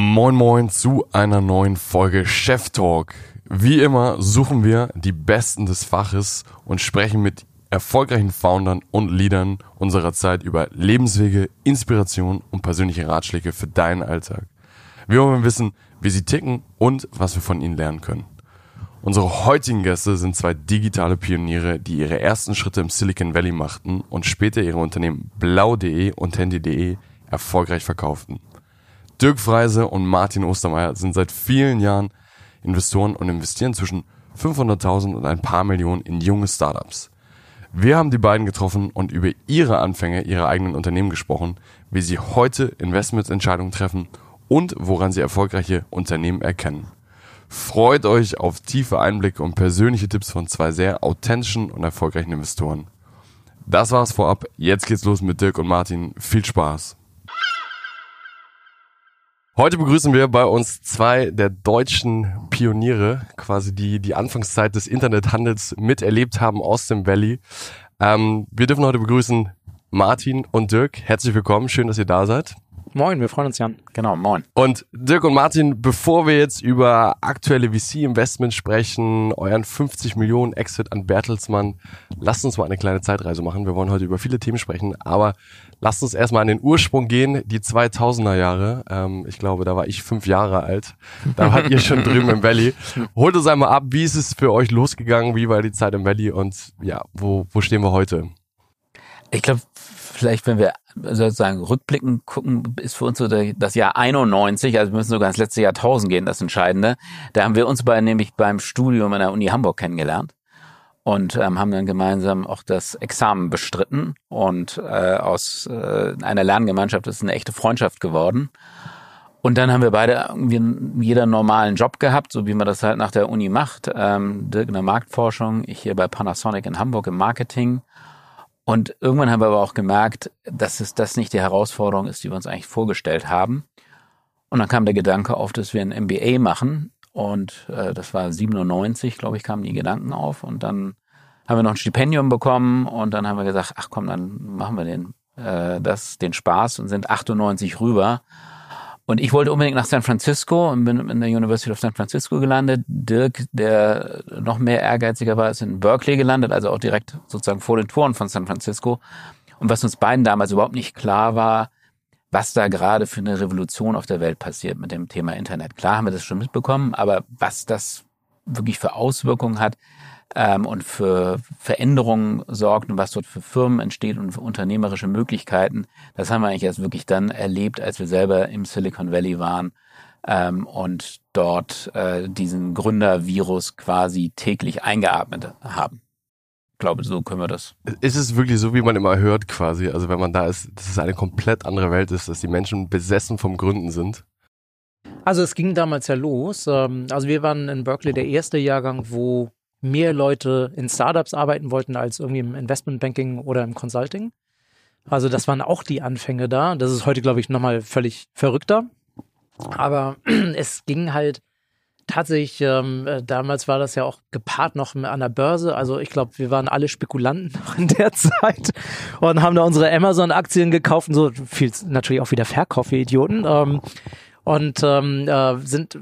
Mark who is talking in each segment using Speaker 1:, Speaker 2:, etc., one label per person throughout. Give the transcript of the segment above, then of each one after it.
Speaker 1: Moin Moin zu einer neuen Folge Chef Talk. Wie immer suchen wir die Besten des Faches und sprechen mit erfolgreichen Foundern und Leadern unserer Zeit über Lebenswege, Inspiration und persönliche Ratschläge für deinen Alltag. Wir wollen wissen, wie sie ticken und was wir von ihnen lernen können. Unsere heutigen Gäste sind zwei digitale Pioniere, die ihre ersten Schritte im Silicon Valley machten und später ihre Unternehmen blau.de und handy.de erfolgreich verkauften. Dirk Freise und Martin Ostermeier sind seit vielen Jahren Investoren und investieren zwischen 500.000 und ein paar Millionen in junge Startups. Wir haben die beiden getroffen und über ihre Anfänge ihrer eigenen Unternehmen gesprochen, wie sie heute Investmentsentscheidungen treffen und woran sie erfolgreiche Unternehmen erkennen. Freut euch auf tiefe Einblicke und persönliche Tipps von zwei sehr authentischen und erfolgreichen Investoren. Das war's vorab. Jetzt geht's los mit Dirk und Martin. Viel Spaß. Heute begrüßen wir bei uns zwei der deutschen Pioniere, quasi die die Anfangszeit des Internethandels miterlebt haben aus dem Valley. Ähm, wir dürfen heute begrüßen Martin und Dirk. Herzlich willkommen, schön, dass ihr da seid.
Speaker 2: Moin, wir freuen uns, Jan.
Speaker 3: Genau, moin.
Speaker 1: Und Dirk und Martin, bevor wir jetzt über aktuelle VC-Investments sprechen, euren 50 Millionen Exit an Bertelsmann, lasst uns mal eine kleine Zeitreise machen. Wir wollen heute über viele Themen sprechen, aber lasst uns erstmal an den Ursprung gehen, die 2000er Jahre. Ähm, ich glaube, da war ich fünf Jahre alt. Da wart ihr schon drüben im Valley. Holt uns einmal ab, wie ist es für euch losgegangen? Wie war die Zeit im Valley? Und ja, wo, wo stehen wir heute?
Speaker 3: Ich glaube, vielleicht, wenn wir sozusagen rückblicken gucken, ist für uns so das Jahr 91, also wir müssen sogar ins letzte Jahrtausend gehen, das Entscheidende. Da haben wir uns beide nämlich beim Studium an der Uni Hamburg kennengelernt und ähm, haben dann gemeinsam auch das Examen bestritten und äh, aus äh, einer Lerngemeinschaft ist eine echte Freundschaft geworden. Und dann haben wir beide irgendwie jeder normalen Job gehabt, so wie man das halt nach der Uni macht. Ähm, Dirk in der Marktforschung, ich hier bei Panasonic in Hamburg im Marketing. Und irgendwann haben wir aber auch gemerkt, dass es das nicht die Herausforderung ist, die wir uns eigentlich vorgestellt haben. Und dann kam der Gedanke auf, dass wir ein MBA machen. Und äh, das war 97, glaube ich, kamen die Gedanken auf. Und dann haben wir noch ein Stipendium bekommen und dann haben wir gesagt, ach komm, dann machen wir den, äh, das, den Spaß und sind 98 rüber und ich wollte unbedingt nach San Francisco und bin in der University of San Francisco gelandet. Dirk, der noch mehr ehrgeiziger war, ist in Berkeley gelandet, also auch direkt sozusagen vor den Toren von San Francisco. Und was uns beiden damals überhaupt nicht klar war, was da gerade für eine Revolution auf der Welt passiert mit dem Thema Internet. Klar haben wir das schon mitbekommen, aber was das wirklich für Auswirkungen hat, ähm, und für Veränderungen sorgt und was dort für Firmen entsteht und für unternehmerische Möglichkeiten. Das haben wir eigentlich erst wirklich dann erlebt, als wir selber im Silicon Valley waren ähm, und dort äh, diesen Gründervirus quasi täglich eingeatmet haben. Ich glaube, so können wir das.
Speaker 1: Ist es wirklich so, wie man immer hört, quasi? Also wenn man da ist, dass es eine komplett andere Welt ist, dass die Menschen besessen vom Gründen sind?
Speaker 2: Also es ging damals ja los. Ähm, also wir waren in Berkeley der erste Jahrgang, wo mehr Leute in Startups arbeiten wollten als irgendwie im Investmentbanking oder im Consulting. Also das waren auch die Anfänge da. Das ist heute, glaube ich, nochmal völlig verrückter. Aber es ging halt tatsächlich, ähm, äh, damals war das ja auch gepaart noch an der Börse. Also ich glaube, wir waren alle Spekulanten noch in der Zeit und haben da unsere Amazon-Aktien gekauft und so viel natürlich auch wieder Verkauf, wie Idioten. Ähm, und ähm, äh, sind,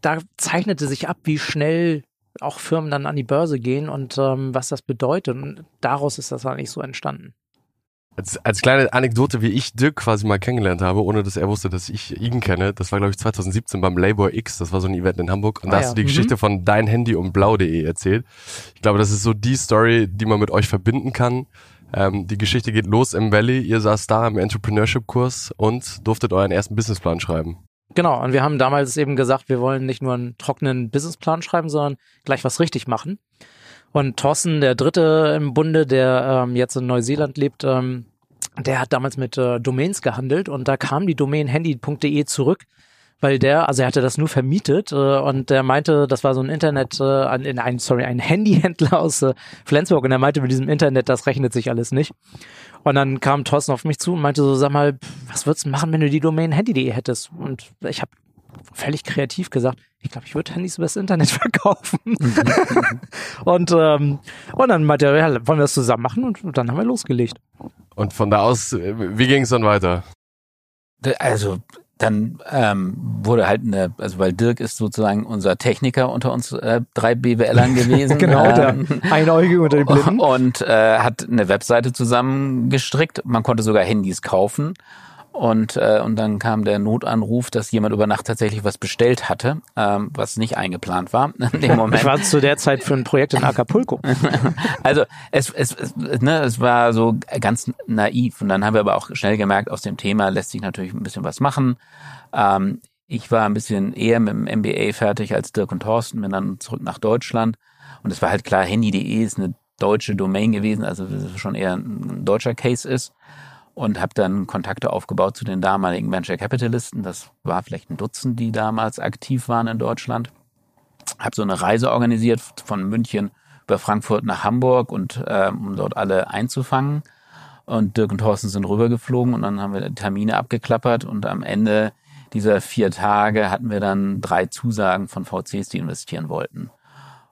Speaker 2: da zeichnete sich ab, wie schnell auch Firmen dann an die Börse gehen und ähm, was das bedeutet. Und daraus ist das eigentlich so entstanden.
Speaker 1: Als, als kleine Anekdote, wie ich Dirk quasi mal kennengelernt habe, ohne dass er wusste, dass ich ihn kenne, das war glaube ich 2017 beim Labor X, das war so ein Event in Hamburg und ah, da hast ja. du die mhm. Geschichte von dein Handy und blau.de erzählt. Ich glaube, das ist so die Story, die man mit euch verbinden kann. Ähm, die Geschichte geht los im Valley, ihr saß da im Entrepreneurship-Kurs und durftet euren ersten Businessplan schreiben.
Speaker 2: Genau, und wir haben damals eben gesagt, wir wollen nicht nur einen trockenen Businessplan schreiben, sondern gleich was richtig machen. Und Thorsten, der Dritte im Bunde, der ähm, jetzt in Neuseeland lebt, ähm, der hat damals mit äh, Domains gehandelt und da kam die Domain handy.de zurück, weil der, also er hatte das nur vermietet äh, und der meinte, das war so ein Internet, äh, ein, ein sorry, ein Handyhändler aus äh, Flensburg und er meinte mit diesem Internet, das rechnet sich alles nicht. Und dann kam Thorsten auf mich zu und meinte so, sag mal, was würdest du machen, wenn du die Domain handy.de hättest? Und ich habe völlig kreativ gesagt, ich glaube, ich würde Handys über das Internet verkaufen. und, ähm, und dann meinte er, ja, wollen wir das zusammen machen? Und, und dann haben wir losgelegt.
Speaker 1: Und von da aus, wie ging es dann weiter?
Speaker 3: Also dann ähm, wurde halt eine, also weil Dirk ist sozusagen unser Techniker unter uns äh, drei BWLern gewesen.
Speaker 2: genau,
Speaker 3: ähm,
Speaker 2: der Einäugige unter den Blinden.
Speaker 3: Und äh, hat eine Webseite zusammengestrickt. Man konnte sogar Handys kaufen. Und, äh, und dann kam der Notanruf, dass jemand über Nacht tatsächlich was bestellt hatte, ähm, was nicht eingeplant war in dem Moment.
Speaker 2: Ich war zu der Zeit für ein Projekt in Acapulco.
Speaker 3: also es, es, es, ne, es war so ganz naiv. Und dann haben wir aber auch schnell gemerkt, aus dem Thema lässt sich natürlich ein bisschen was machen. Ähm, ich war ein bisschen eher mit dem MBA fertig als Dirk und Thorsten, bin dann zurück nach Deutschland. Und es war halt klar, handy.de ist eine deutsche Domain gewesen, also schon eher ein deutscher Case ist und habe dann Kontakte aufgebaut zu den damaligen Venture Capitalisten. Das war vielleicht ein Dutzend, die damals aktiv waren in Deutschland. Habe so eine Reise organisiert von München über Frankfurt nach Hamburg und äh, um dort alle einzufangen. Und Dirk und Thorsten sind rübergeflogen und dann haben wir Termine abgeklappert und am Ende dieser vier Tage hatten wir dann drei Zusagen von VCs, die investieren wollten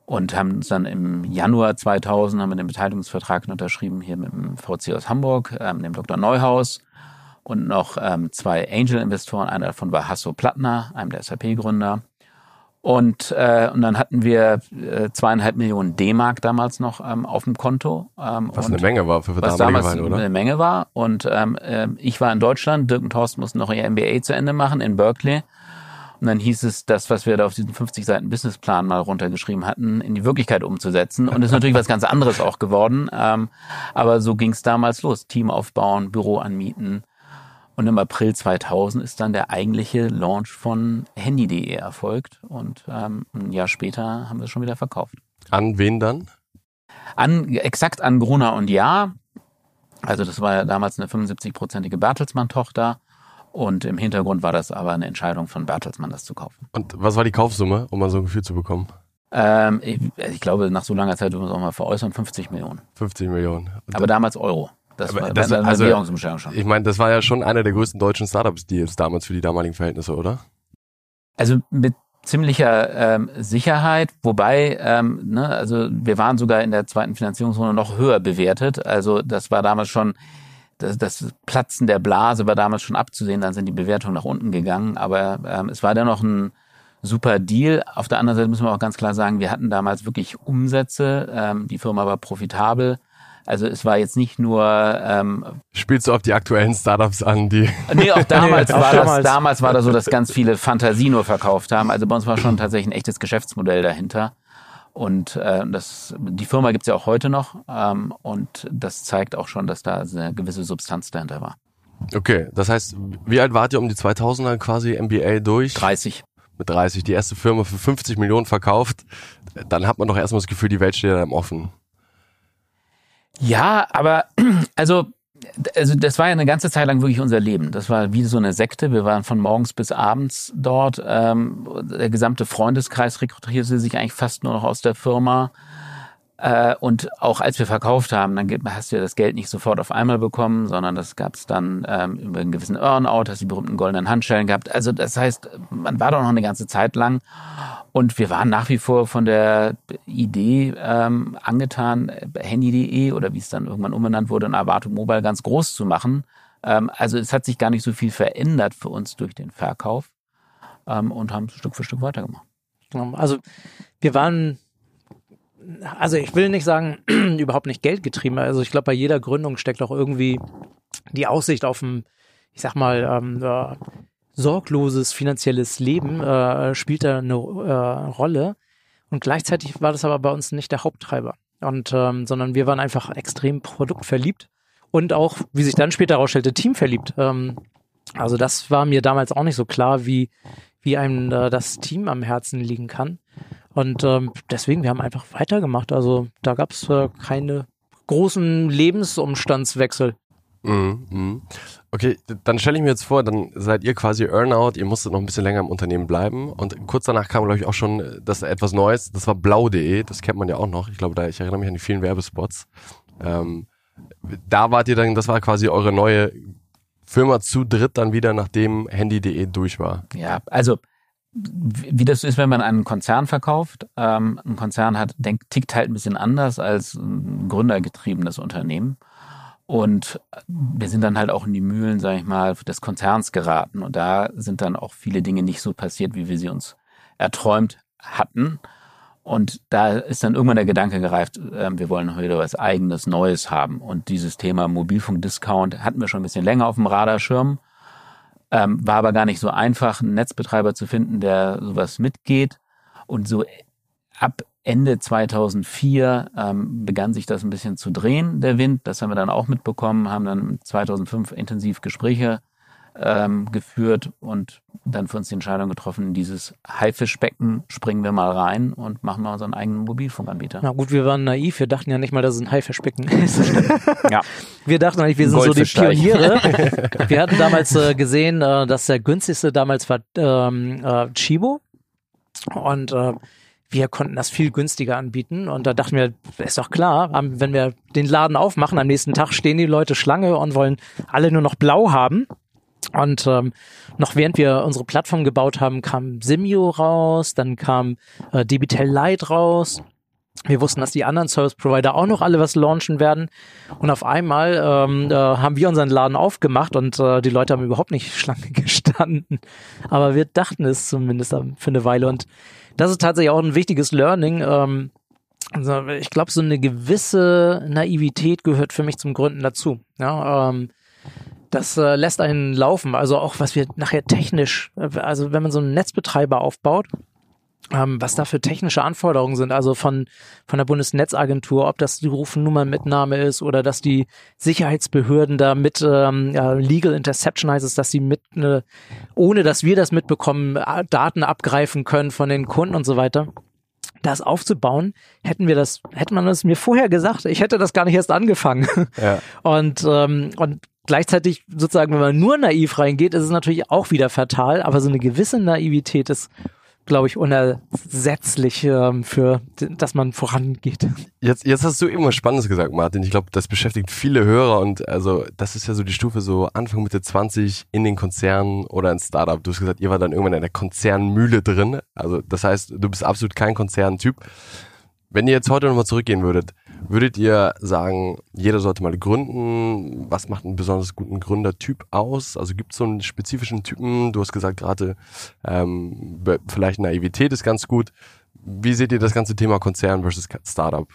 Speaker 3: und haben uns dann im Januar 2000 haben wir den Beteiligungsvertrag unterschrieben hier mit dem VC aus Hamburg, ähm, dem Dr. Neuhaus und noch ähm, zwei Angel-Investoren. Einer davon war Hasso Plattner, einem der SAP-Gründer. Und, äh, und dann hatten wir äh, zweieinhalb Millionen D-Mark damals noch ähm, auf dem Konto.
Speaker 1: Ähm, was eine Menge war für für
Speaker 3: was damals Weile, oder? eine Menge war. Und ähm, äh, ich war in Deutschland, Dirk und Thorsten mussten noch ihr MBA zu Ende machen in Berkeley. Und dann hieß es, das, was wir da auf diesen 50 Seiten Businessplan mal runtergeschrieben hatten, in die Wirklichkeit umzusetzen. Und ist natürlich was ganz anderes auch geworden. Ähm, aber so ging es damals los. Team aufbauen, Büro anmieten. Und im April 2000 ist dann der eigentliche Launch von Handy.de erfolgt. Und ähm, ein Jahr später haben wir es schon wieder verkauft.
Speaker 1: An wen dann?
Speaker 3: An, exakt an Gruner und Ja. Also das war ja damals eine 75-prozentige Bertelsmann-Tochter. Und im Hintergrund war das aber eine Entscheidung von Bertelsmann, das zu kaufen.
Speaker 1: Und was war die Kaufsumme, um mal so ein Gefühl zu bekommen?
Speaker 3: Ähm, ich, ich, glaube, nach so langer Zeit, würden wir es auch mal veräußern, 50 Millionen.
Speaker 1: 50 Millionen.
Speaker 3: Aber damals Euro.
Speaker 1: Das war das, war also, Währungsumstellung schon. Ich meine, das war ja schon einer der größten deutschen Startups-Deals damals für die damaligen Verhältnisse, oder?
Speaker 3: Also mit ziemlicher ähm, Sicherheit, wobei, ähm, ne, also wir waren sogar in der zweiten Finanzierungsrunde noch höher bewertet. Also das war damals schon das, das Platzen der Blase war damals schon abzusehen, dann sind die Bewertungen nach unten gegangen, aber ähm, es war dennoch ein super Deal. Auf der anderen Seite müssen wir auch ganz klar sagen, wir hatten damals wirklich Umsätze, ähm, die Firma war profitabel. Also es war jetzt nicht nur ähm,
Speaker 1: Spielst du auf die aktuellen Startups an, die
Speaker 3: Nee, auch damals war das damals war das so, dass ganz viele Fantasie nur verkauft haben. Also bei uns war schon tatsächlich ein echtes Geschäftsmodell dahinter. Und äh, das, die Firma gibt's ja auch heute noch ähm, und das zeigt auch schon, dass da eine gewisse Substanz dahinter war.
Speaker 1: Okay, das heißt, wie alt wart ihr um die 2000er quasi MBA durch?
Speaker 3: 30.
Speaker 1: Mit 30, die erste Firma für 50 Millionen verkauft, dann hat man doch erstmal das Gefühl, die Welt steht einem offen.
Speaker 3: Ja, aber also also das war ja eine ganze Zeit lang wirklich unser Leben. Das war wie so eine Sekte. Wir waren von morgens bis abends dort. Ähm, der gesamte Freundeskreis rekrutierte sich eigentlich fast nur noch aus der Firma. Äh, und auch als wir verkauft haben, dann hast du ja das Geld nicht sofort auf einmal bekommen, sondern das gab es dann ähm, über einen gewissen Earnout, hast die berühmten goldenen Handschellen gehabt. Also das heißt, man war doch noch eine ganze Zeit lang und wir waren nach wie vor von der Idee ähm, angetan, Handy.de oder wie es dann irgendwann umbenannt wurde, in Avato Mobile ganz groß zu machen. Ähm, also es hat sich gar nicht so viel verändert für uns durch den Verkauf ähm, und haben Stück für Stück weitergemacht.
Speaker 2: Also wir waren also ich will nicht sagen, überhaupt nicht geldgetrieben. Also ich glaube, bei jeder Gründung steckt auch irgendwie die Aussicht auf ein, ich sag mal, ähm, äh, sorgloses finanzielles Leben äh, spielt da eine äh, Rolle. Und gleichzeitig war das aber bei uns nicht der Haupttreiber. Und ähm, sondern wir waren einfach extrem produktverliebt und auch, wie sich dann später herausstellte, teamverliebt. Ähm, also das war mir damals auch nicht so klar, wie, wie einem äh, das Team am Herzen liegen kann. Und ähm, deswegen, wir haben einfach weitergemacht. Also da gab es äh, keine großen Lebensumstandswechsel.
Speaker 1: Mhm, mhm. Okay, dann stelle ich mir jetzt vor, dann seid ihr quasi Earnout, ihr musstet noch ein bisschen länger im Unternehmen bleiben und kurz danach kam, glaube ich, auch schon äh, das etwas Neues, das war blau.de, das kennt man ja auch noch. Ich glaube, da, ich erinnere mich an die vielen Werbespots. Ähm, da wart ihr dann, das war quasi eure neue Firma zu dritt dann wieder, nachdem Handy.de durch war.
Speaker 3: Ja, also wie das ist, wenn man einen Konzern verkauft. Ähm, ein Konzern hat, denkt, tickt halt ein bisschen anders als ein gründergetriebenes Unternehmen. Und wir sind dann halt auch in die Mühlen, sage ich mal, des Konzerns geraten. Und da sind dann auch viele Dinge nicht so passiert, wie wir sie uns erträumt hatten. Und da ist dann irgendwann der Gedanke gereift, äh, wir wollen heute was eigenes, Neues haben. Und dieses Thema Mobilfunk-Discount hatten wir schon ein bisschen länger auf dem Radarschirm. Ähm, war aber gar nicht so einfach, einen Netzbetreiber zu finden, der sowas mitgeht. Und so ab Ende 2004 ähm, begann sich das ein bisschen zu drehen, der Wind. Das haben wir dann auch mitbekommen, haben dann 2005 intensiv Gespräche ähm, geführt und dann für uns die Entscheidung getroffen, in dieses Haifischbecken springen wir mal rein und machen mal unseren eigenen Mobilfunkanbieter.
Speaker 2: Na gut, wir waren naiv, wir dachten ja nicht mal, dass es ein Haifischbecken ist. ja. Wir dachten eigentlich, wir sind so die Pioniere. wir hatten damals äh, gesehen, äh, dass der günstigste damals war ähm, äh, Chibo und äh, wir konnten das viel günstiger anbieten und da dachten wir, ist doch klar, wenn wir den Laden aufmachen, am nächsten Tag stehen die Leute Schlange und wollen alle nur noch blau haben. Und ähm, noch während wir unsere Plattform gebaut haben, kam Simio raus, dann kam äh, Debitel Lite raus. Wir wussten, dass die anderen Service Provider auch noch alle was launchen werden. Und auf einmal ähm, äh, haben wir unseren Laden aufgemacht und äh, die Leute haben überhaupt nicht Schlange gestanden. Aber wir dachten es zumindest für eine Weile. Und das ist tatsächlich auch ein wichtiges Learning. Ähm, also ich glaube, so eine gewisse Naivität gehört für mich zum Gründen dazu. Ja, ähm, das äh, lässt einen laufen. Also auch was wir nachher technisch, äh, also wenn man so einen Netzbetreiber aufbaut, ähm, was da für technische Anforderungen sind, also von, von der Bundesnetzagentur, ob das die Rufnummernmitnahme ist oder dass die Sicherheitsbehörden da mit ähm, ja, Legal Interception heißt es, dass sie mit, ne, ohne dass wir das mitbekommen, Daten abgreifen können von den Kunden und so weiter das aufzubauen, hätten wir das, hätte man das mir vorher gesagt, ich hätte das gar nicht erst angefangen. Ja. Und, ähm, und gleichzeitig sozusagen, wenn man nur naiv reingeht, ist es natürlich auch wieder fatal, aber so eine gewisse Naivität ist glaube ich, unersetzlich ähm, für, dass man vorangeht.
Speaker 1: Jetzt, jetzt hast du immer Spannendes gesagt, Martin. Ich glaube, das beschäftigt viele Hörer und also das ist ja so die Stufe so Anfang Mitte 20 in den Konzernen oder ein Startup. Du hast gesagt, ihr war dann irgendwann in der Konzernmühle drin. Also das heißt, du bist absolut kein Konzerntyp. Wenn ihr jetzt heute nochmal zurückgehen würdet, würdet ihr sagen, jeder sollte mal gründen? Was macht einen besonders guten Gründertyp aus? Also gibt es so einen spezifischen Typen? Du hast gesagt gerade, ähm, vielleicht Naivität ist ganz gut. Wie seht ihr das ganze Thema Konzern versus Startup?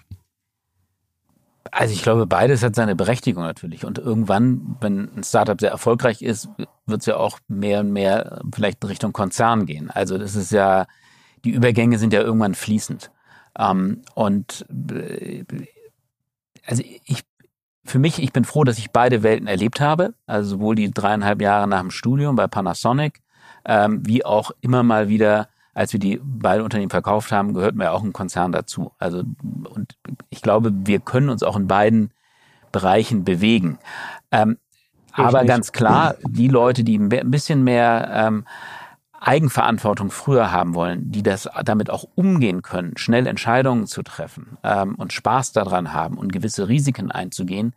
Speaker 3: Also ich glaube, beides hat seine Berechtigung natürlich. Und irgendwann, wenn ein Startup sehr erfolgreich ist, wird es ja auch mehr und mehr vielleicht in Richtung Konzern gehen. Also das ist ja, die Übergänge sind ja irgendwann fließend. Ähm, und äh, also ich, für mich, ich bin froh, dass ich beide Welten erlebt habe. Also sowohl die dreieinhalb Jahre nach dem Studium bei Panasonic, ähm, wie auch immer mal wieder, als wir die beiden Unternehmen verkauft haben, gehört mir auch ein Konzern dazu. Also, und ich glaube, wir können uns auch in beiden Bereichen bewegen. Ähm, aber nicht. ganz klar, die Leute, die ein bisschen mehr ähm, Eigenverantwortung früher haben wollen, die das damit auch umgehen können, schnell Entscheidungen zu treffen ähm, und Spaß daran haben und gewisse Risiken einzugehen,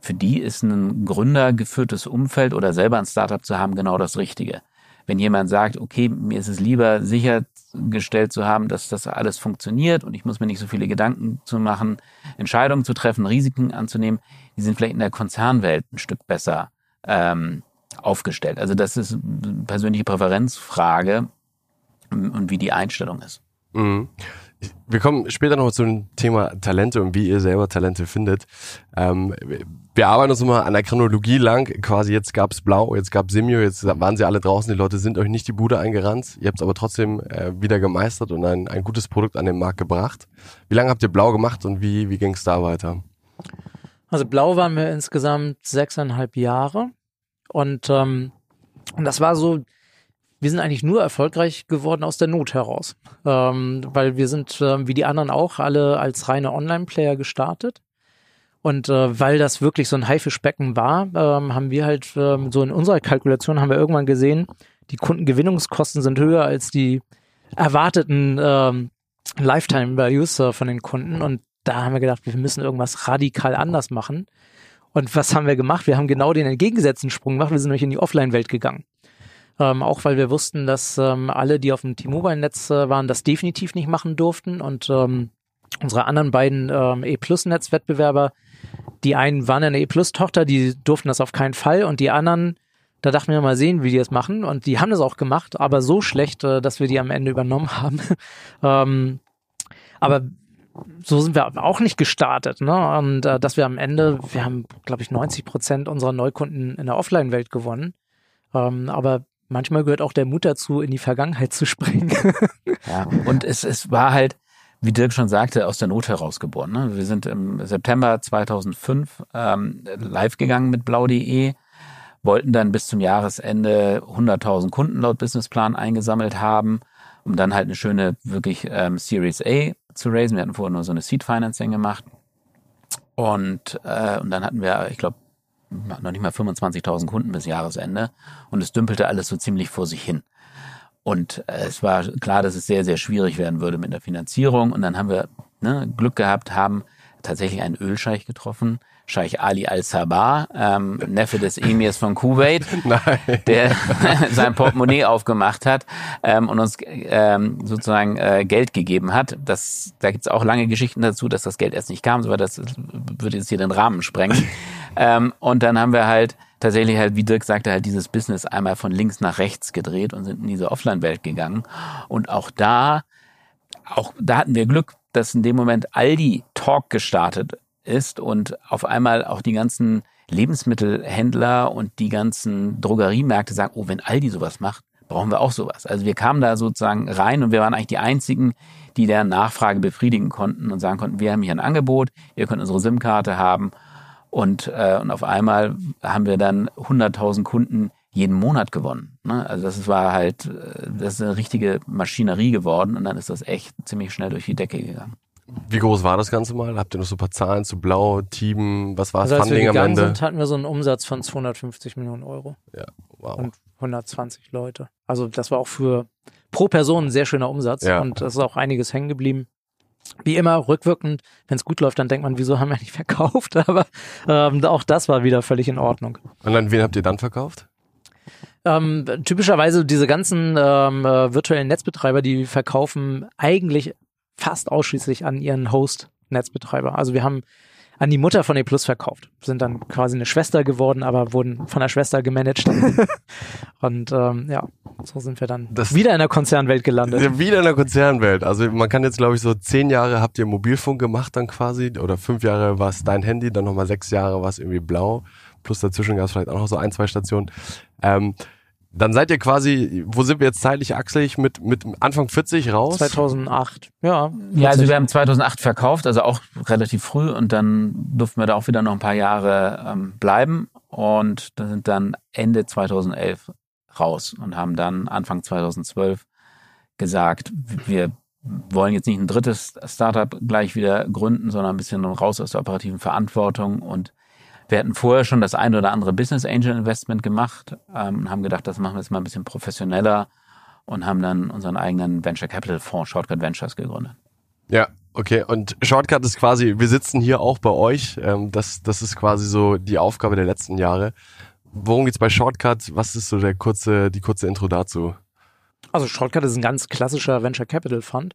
Speaker 3: für die ist ein gründergeführtes Umfeld oder selber ein Startup zu haben genau das Richtige. Wenn jemand sagt, okay, mir ist es lieber sichergestellt zu haben, dass das alles funktioniert und ich muss mir nicht so viele Gedanken zu machen, Entscheidungen zu treffen, Risiken anzunehmen, die sind vielleicht in der Konzernwelt ein Stück besser ähm, aufgestellt. Also das ist eine persönliche Präferenzfrage und wie die Einstellung ist.
Speaker 1: Mhm. Wir kommen später noch zum Thema Talente und wie ihr selber Talente findet. Ähm, wir arbeiten uns immer an der Chronologie lang. Quasi jetzt gab's Blau, jetzt gab's Simio, jetzt waren sie alle draußen. Die Leute sind euch nicht die Bude eingerannt. Ihr habt es aber trotzdem äh, wieder gemeistert und ein, ein gutes Produkt an den Markt gebracht. Wie lange habt ihr Blau gemacht und wie, wie ging es da weiter?
Speaker 2: Also Blau waren wir insgesamt sechseinhalb Jahre. Und, ähm, und das war so, wir sind eigentlich nur erfolgreich geworden aus der Not heraus. Ähm, weil wir sind, äh, wie die anderen auch, alle als reine Online-Player gestartet. Und äh, weil das wirklich so ein Haifischbecken war, ähm, haben wir halt ähm, so in unserer Kalkulation haben wir irgendwann gesehen, die Kundengewinnungskosten sind höher als die erwarteten ähm, Lifetime Values äh, von den Kunden. Und da haben wir gedacht, wir müssen irgendwas radikal anders machen. Und was haben wir gemacht? Wir haben genau den entgegengesetzten Sprung gemacht. Wir sind nämlich in die Offline-Welt gegangen. Ähm, auch weil wir wussten, dass ähm, alle, die auf dem T-Mobile-Netz äh, waren, das definitiv nicht machen durften. Und ähm, unsere anderen beiden ähm, E-Plus-Netzwettbewerber, die einen waren eine E-Plus-Tochter, die durften das auf keinen Fall und die anderen, da dachten wir mal sehen, wie die das machen und die haben das auch gemacht, aber so schlecht, äh, dass wir die am Ende übernommen haben. ähm, aber so sind wir auch nicht gestartet, ne? Und äh, dass wir am Ende, wir haben, glaube ich, 90 Prozent unserer Neukunden in der Offline-Welt gewonnen. Ähm, aber manchmal gehört auch der Mut dazu, in die Vergangenheit zu springen.
Speaker 3: ja, und es, es war halt, wie Dirk schon sagte, aus der Not herausgeboren. Ne? Wir sind im September 2005 ähm, live gegangen mit blau.de, wollten dann bis zum Jahresende 100.000 Kunden laut Businessplan eingesammelt haben, um dann halt eine schöne, wirklich ähm, Series A zu raisen. Wir hatten vorher nur so eine Seed Financing gemacht. Und, äh, und dann hatten wir, ich glaube, noch nicht mal 25.000 Kunden bis Jahresende. Und es dümpelte alles so ziemlich vor sich hin. Und äh, es war klar, dass es sehr, sehr schwierig werden würde mit der Finanzierung. Und dann haben wir ne, Glück gehabt, haben tatsächlich einen Ölscheich getroffen, Scheich Ali al-Sabah, ähm, Neffe des Emirs von Kuwait, der sein Portemonnaie aufgemacht hat ähm, und uns ähm, sozusagen äh, Geld gegeben hat. Das, da gibt's auch lange Geschichten dazu, dass das Geld erst nicht kam, aber das würde jetzt hier den Rahmen sprengen. ähm, und dann haben wir halt tatsächlich halt, wie Dirk sagte, halt dieses Business einmal von links nach rechts gedreht und sind in diese Offline-Welt gegangen. Und auch da, auch da hatten wir Glück, dass in dem Moment Aldi Talk gestartet ist und auf einmal auch die ganzen Lebensmittelhändler und die ganzen Drogeriemärkte sagen, oh, wenn Aldi sowas macht, brauchen wir auch sowas. Also wir kamen da sozusagen rein und wir waren eigentlich die einzigen, die deren Nachfrage befriedigen konnten und sagen konnten, wir haben hier ein Angebot, ihr könnt unsere SIM-Karte haben und, äh, und auf einmal haben wir dann 100.000 Kunden jeden Monat gewonnen. Ne? Also das war halt, äh, das ist eine richtige Maschinerie geworden und dann ist das echt ziemlich schnell durch die Decke gegangen.
Speaker 1: Wie groß war das Ganze mal? Habt ihr noch so ein paar Zahlen zu Blau, Team, was war das
Speaker 2: also Funding als wir am Ende? Sind, hatten wir so einen Umsatz von 250 Millionen Euro.
Speaker 1: Ja, wow.
Speaker 2: Und 120 Leute. Also das war auch für pro Person ein sehr schöner Umsatz ja. und es ist auch einiges hängen geblieben. Wie immer, rückwirkend, wenn es gut läuft, dann denkt man, wieso haben wir nicht verkauft? Aber ähm, auch das war wieder völlig in Ordnung.
Speaker 1: Und dann, wen habt ihr dann verkauft?
Speaker 2: Ähm, typischerweise diese ganzen ähm, äh, virtuellen Netzbetreiber, die verkaufen eigentlich fast ausschließlich an ihren Host-Netzbetreiber. Also wir haben an die Mutter von E Plus verkauft, sind dann quasi eine Schwester geworden, aber wurden von der Schwester gemanagt. und ähm, ja, so sind wir dann das wieder in der Konzernwelt gelandet.
Speaker 1: Wieder in der Konzernwelt. Also man kann jetzt, glaube ich, so zehn Jahre habt ihr Mobilfunk gemacht dann quasi, oder fünf Jahre war es dein Handy, dann nochmal sechs Jahre war es irgendwie blau, plus dazwischen gab es vielleicht auch noch so ein, zwei Stationen. Ähm, dann seid ihr quasi, wo sind wir jetzt zeitlich achselig, mit, mit Anfang 40 raus?
Speaker 2: 2008, ja.
Speaker 3: Ja, also wir haben 2008 verkauft, also auch relativ früh. Und dann durften wir da auch wieder noch ein paar Jahre ähm, bleiben. Und dann sind dann Ende 2011 raus und haben dann Anfang 2012 gesagt, wir wollen jetzt nicht ein drittes Startup gleich wieder gründen, sondern ein bisschen raus aus der operativen Verantwortung. Und wir hatten vorher schon das ein oder andere Business Angel Investment gemacht ähm, und haben gedacht, das machen wir jetzt mal ein bisschen professioneller und haben dann unseren eigenen Venture Capital Fonds Shortcut Ventures gegründet.
Speaker 1: Ja, okay. Und Shortcut ist quasi, wir sitzen hier auch bei euch. Ähm, das, das ist quasi so die Aufgabe der letzten Jahre. Worum geht's bei Shortcut? Was ist so der kurze, die kurze Intro dazu?
Speaker 2: Also Shortcut ist ein ganz klassischer Venture Capital Fund.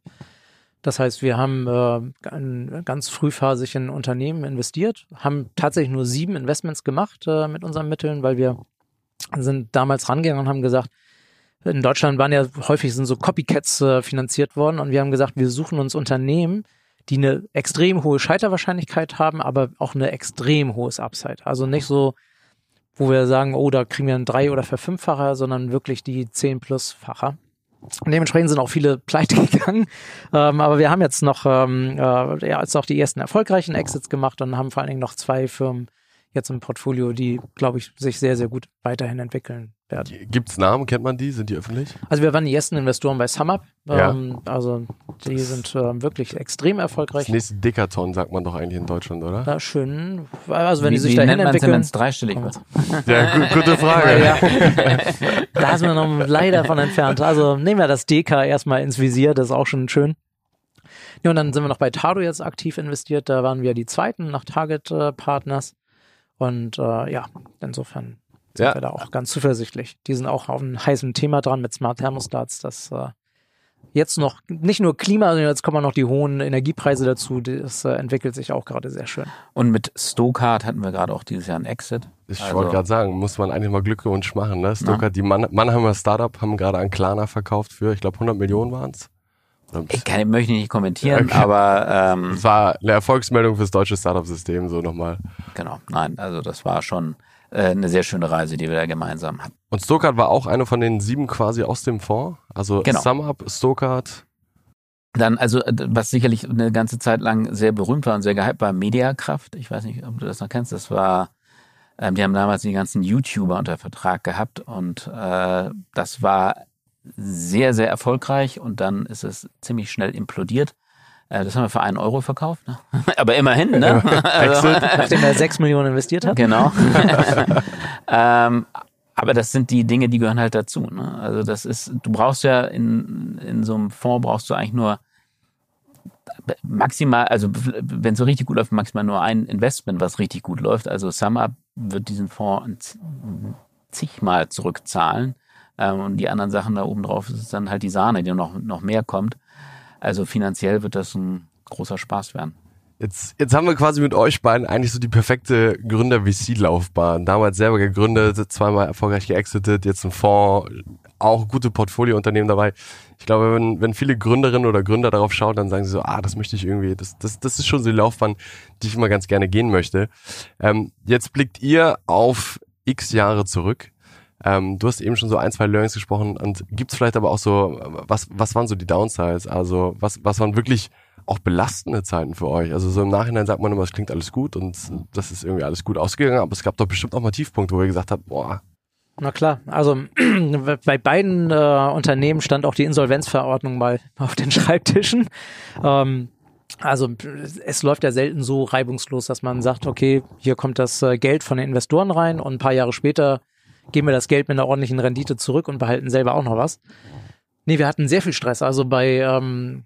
Speaker 2: Das heißt, wir haben äh, ganz frühphasig in Unternehmen investiert, haben tatsächlich nur sieben Investments gemacht äh, mit unseren Mitteln, weil wir sind damals rangegangen und haben gesagt, in Deutschland waren ja häufig sind so Copycats äh, finanziert worden und wir haben gesagt, wir suchen uns Unternehmen, die eine extrem hohe Scheiterwahrscheinlichkeit haben, aber auch eine extrem hohes Upside. Also nicht so, wo wir sagen, oh, da kriegen wir ein drei- oder verfünffacher, sondern wirklich die zehn plusfacher. Dementsprechend sind auch viele pleite gegangen. Ähm, aber wir haben jetzt noch, ähm, äh, ja, jetzt auch die ersten erfolgreichen Exits gemacht und haben vor allen Dingen noch zwei Firmen jetzt im Portfolio, die, glaube ich, sich sehr, sehr gut weiterhin entwickeln werden.
Speaker 1: Gibt's Namen? Kennt man die? Sind die öffentlich?
Speaker 2: Also wir waren die ersten Investoren bei SumUp. Ähm, ja. Also die sind äh, wirklich extrem erfolgreich. Das
Speaker 1: nächste Dekaton sagt man doch eigentlich in Deutschland, oder?
Speaker 2: Ja, schön. Also wenn
Speaker 3: wie,
Speaker 2: die sich dahin entwickeln.
Speaker 3: Wenn dreistellig wird?
Speaker 1: Ja, gut, gute Frage.
Speaker 2: Ja, da sind wir noch leider von entfernt. Also nehmen wir das Deka erstmal ins Visier, das ist auch schon schön. Ja, und dann sind wir noch bei Tado jetzt aktiv investiert. Da waren wir die zweiten nach Target äh, Partners. Und äh, ja, insofern sind ja. wir da auch ganz zuversichtlich. Die sind auch auf einem heißen Thema dran mit Smart Thermostats. Das äh, jetzt noch nicht nur Klima, sondern jetzt kommen noch die hohen Energiepreise dazu. Das äh, entwickelt sich auch gerade sehr schön.
Speaker 3: Und mit Stokart hatten wir gerade auch dieses Jahr einen Exit.
Speaker 1: Ich also, wollte gerade sagen, muss man eigentlich mal Glückwunsch machen. Ne? Stokart, die Mann Mannheimer Startup haben gerade an Klarna verkauft für, ich glaube, 100 Millionen waren es.
Speaker 3: Ich kann, möchte nicht kommentieren, okay. aber
Speaker 1: ähm, das war eine Erfolgsmeldung fürs deutsche Startup-System, so nochmal.
Speaker 3: Genau, nein, also das war schon äh, eine sehr schöne Reise, die wir da gemeinsam hatten.
Speaker 1: Und Stokart war auch eine von den sieben quasi aus dem Fonds, also genau. SumUp, Stokart.
Speaker 3: Dann, also was sicherlich eine ganze Zeit lang sehr berühmt war und sehr gehypt war, Mediakraft. Ich weiß nicht, ob du das noch kennst. Das war, ähm, die haben damals die ganzen YouTuber unter Vertrag gehabt und äh, das war sehr, sehr erfolgreich und dann ist es ziemlich schnell implodiert. Äh, das haben wir für einen Euro verkauft, ne? aber immerhin, ne?
Speaker 2: also, Nachdem er sechs Millionen investiert hat.
Speaker 3: Genau. ähm, aber das sind die Dinge, die gehören halt dazu. Ne? Also das ist, du brauchst ja in, in so einem Fonds brauchst du eigentlich nur maximal, also wenn es so richtig gut läuft, maximal nur ein Investment, was richtig gut läuft. Also SumUp wird diesen Fonds zigmal zurückzahlen. Ähm, und die anderen Sachen da oben drauf ist dann halt die Sahne, die noch, noch mehr kommt. Also finanziell wird das ein großer Spaß werden.
Speaker 1: Jetzt, jetzt haben wir quasi mit euch beiden eigentlich so die perfekte Gründer-VC-Laufbahn. Damals selber gegründet, zweimal erfolgreich geexitet, jetzt ein Fonds, auch gute Portfoliounternehmen dabei. Ich glaube, wenn, wenn viele Gründerinnen oder Gründer darauf schauen, dann sagen sie so, ah, das möchte ich irgendwie, das, das, das ist schon so die Laufbahn, die ich immer ganz gerne gehen möchte. Ähm, jetzt blickt ihr auf x Jahre zurück. Ähm, du hast eben schon so ein, zwei Learnings gesprochen und gibt's vielleicht aber auch so, was, was waren so die Downsides? Also was, was waren wirklich auch belastende Zeiten für euch? Also so im Nachhinein sagt man immer, es klingt alles gut und das ist irgendwie alles gut ausgegangen, aber es gab doch bestimmt auch mal Tiefpunkte, wo ihr gesagt habt, boah.
Speaker 2: Na klar, also bei beiden äh, Unternehmen stand auch die Insolvenzverordnung mal auf den Schreibtischen. Ähm, also es läuft ja selten so reibungslos, dass man sagt, okay, hier kommt das äh, Geld von den Investoren rein und ein paar Jahre später geben wir das Geld mit einer ordentlichen Rendite zurück und behalten selber auch noch was. Nee, wir hatten sehr viel Stress. Also bei, ähm,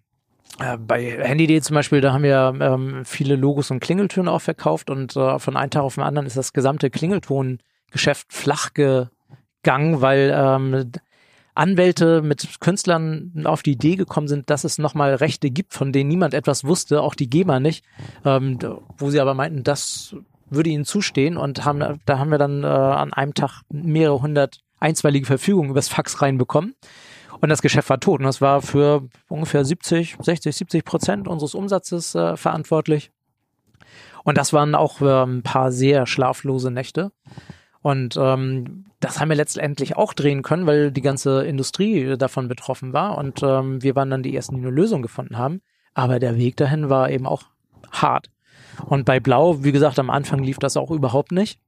Speaker 2: äh, bei Handy.de zum Beispiel, da haben wir ähm, viele Logos und Klingeltöne auch verkauft und äh, von einem Tag auf den anderen ist das gesamte Klingeltongeschäft flach gegangen, weil ähm, Anwälte mit Künstlern auf die Idee gekommen sind, dass es nochmal Rechte gibt, von denen niemand etwas wusste, auch die GEMA nicht, ähm, wo sie aber meinten, das würde ihnen zustehen und haben, da haben wir dann äh, an einem Tag mehrere hundert einstweilige Verfügungen übers Fax reinbekommen. Und das Geschäft war tot. Und das war für ungefähr 70, 60, 70 Prozent unseres Umsatzes äh, verantwortlich. Und das waren auch äh, ein paar sehr schlaflose Nächte. Und ähm, das haben wir letztendlich auch drehen können, weil die ganze Industrie davon betroffen war. Und ähm, wir waren dann die ersten, die eine Lösung gefunden haben. Aber der Weg dahin war eben auch hart. Und bei Blau, wie gesagt, am Anfang lief das auch überhaupt nicht.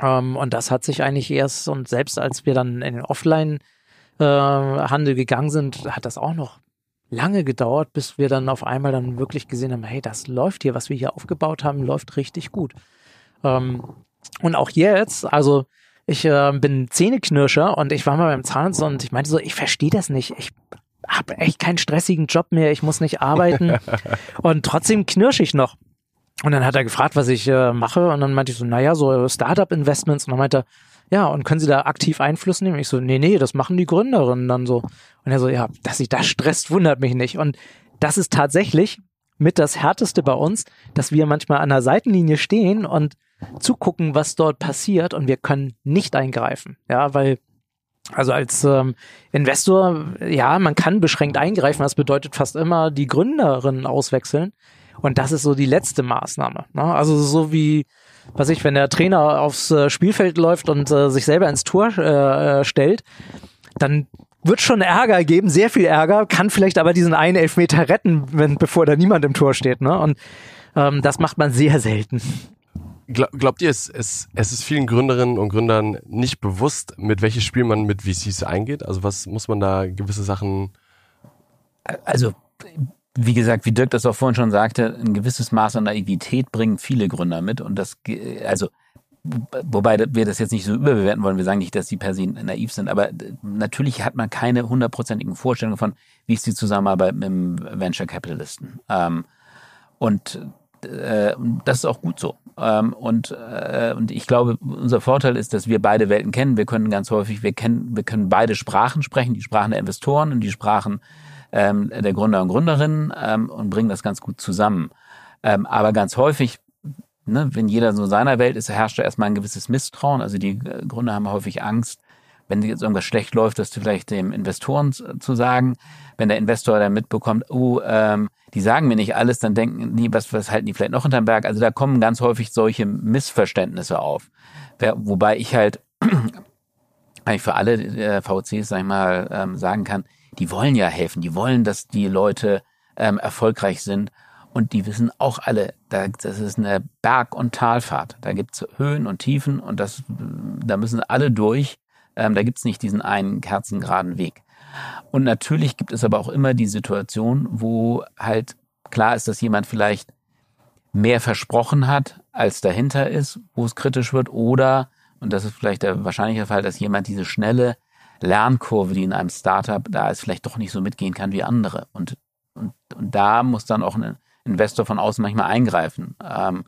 Speaker 2: Ähm, und das hat sich eigentlich erst, und selbst als wir dann in den Offline-Handel äh, gegangen sind, hat das auch noch lange gedauert, bis wir dann auf einmal dann wirklich gesehen haben, hey, das läuft hier, was wir hier aufgebaut haben, läuft richtig gut. Ähm, und auch jetzt, also ich äh, bin Zähneknirscher und ich war mal beim Zahnarzt und ich meinte so, ich verstehe das nicht. Ich habe echt keinen stressigen Job mehr, ich muss nicht arbeiten und trotzdem knirsch ich noch. Und dann hat er gefragt, was ich äh, mache. Und dann meinte ich so, naja, so Startup-Investments. Und dann meinte er, ja, und können Sie da aktiv Einfluss nehmen? Ich so, nee, nee, das machen die Gründerinnen dann so. Und er so, ja, dass sich das stresst, wundert mich nicht. Und das ist tatsächlich mit das Härteste bei uns, dass wir manchmal an der Seitenlinie stehen und zugucken, was dort passiert und wir können nicht eingreifen. Ja, weil also als ähm, Investor, ja, man kann beschränkt eingreifen. Das bedeutet fast immer die Gründerinnen auswechseln. Und das ist so die letzte Maßnahme. Ne? Also so wie, was ich, wenn der Trainer aufs äh, Spielfeld läuft und äh, sich selber ins Tor äh, äh, stellt, dann wird schon Ärger geben, sehr viel Ärger, kann vielleicht aber diesen einen Elfmeter retten, wenn, bevor da niemand im Tor steht. Ne? Und ähm, das macht man sehr selten.
Speaker 1: Glaubt ihr, es, es, es ist vielen Gründerinnen und Gründern nicht bewusst, mit welches Spiel man mit VCs eingeht? Also was muss man da gewisse Sachen...
Speaker 3: Also wie gesagt, wie Dirk das auch vorhin schon sagte, ein gewisses Maß an Naivität bringen viele Gründer mit. Und das, also, wobei wir das jetzt nicht so überbewerten wollen, wir sagen nicht, dass die per se naiv sind, aber natürlich hat man keine hundertprozentigen Vorstellungen von, wie ist die Zusammenarbeit mit dem Venture Capitalisten. Ähm, und äh, das ist auch gut so. Ähm, und, äh, und ich glaube, unser Vorteil ist, dass wir beide Welten kennen. Wir können ganz häufig, wir kennen, wir können beide Sprachen sprechen, die Sprachen der Investoren und die Sprachen ähm, der Gründer und Gründerinnen ähm, und bringen das ganz gut zusammen. Ähm, aber ganz häufig, ne, wenn jeder so in seiner Welt ist, herrscht da erstmal ein gewisses Misstrauen. Also die äh, Gründer haben häufig Angst, wenn jetzt irgendwas schlecht läuft, das vielleicht dem Investoren zu sagen. Wenn der Investor dann mitbekommt, oh, ähm, die sagen mir nicht alles, dann denken die, was, was halten die vielleicht noch hinterm Berg? Also da kommen ganz häufig solche Missverständnisse auf. Wobei ich halt eigentlich für alle äh, VCs, sag ich mal, ähm, sagen kann, die wollen ja helfen, die wollen, dass die Leute ähm, erfolgreich sind. Und die wissen auch alle, da, das ist eine Berg- und Talfahrt. Da gibt's Höhen und Tiefen und das, da müssen alle durch. Ähm, da gibt's nicht diesen einen kerzengeraden Weg. Und natürlich gibt es aber auch immer die Situation, wo halt klar ist, dass jemand vielleicht mehr versprochen hat, als dahinter ist, wo es kritisch wird, oder, und das ist vielleicht der wahrscheinliche Fall, dass jemand diese schnelle Lernkurve, die in einem Startup da ist, vielleicht doch nicht so mitgehen kann wie andere. Und, und, und da muss dann auch ein Investor von außen manchmal eingreifen. Ähm,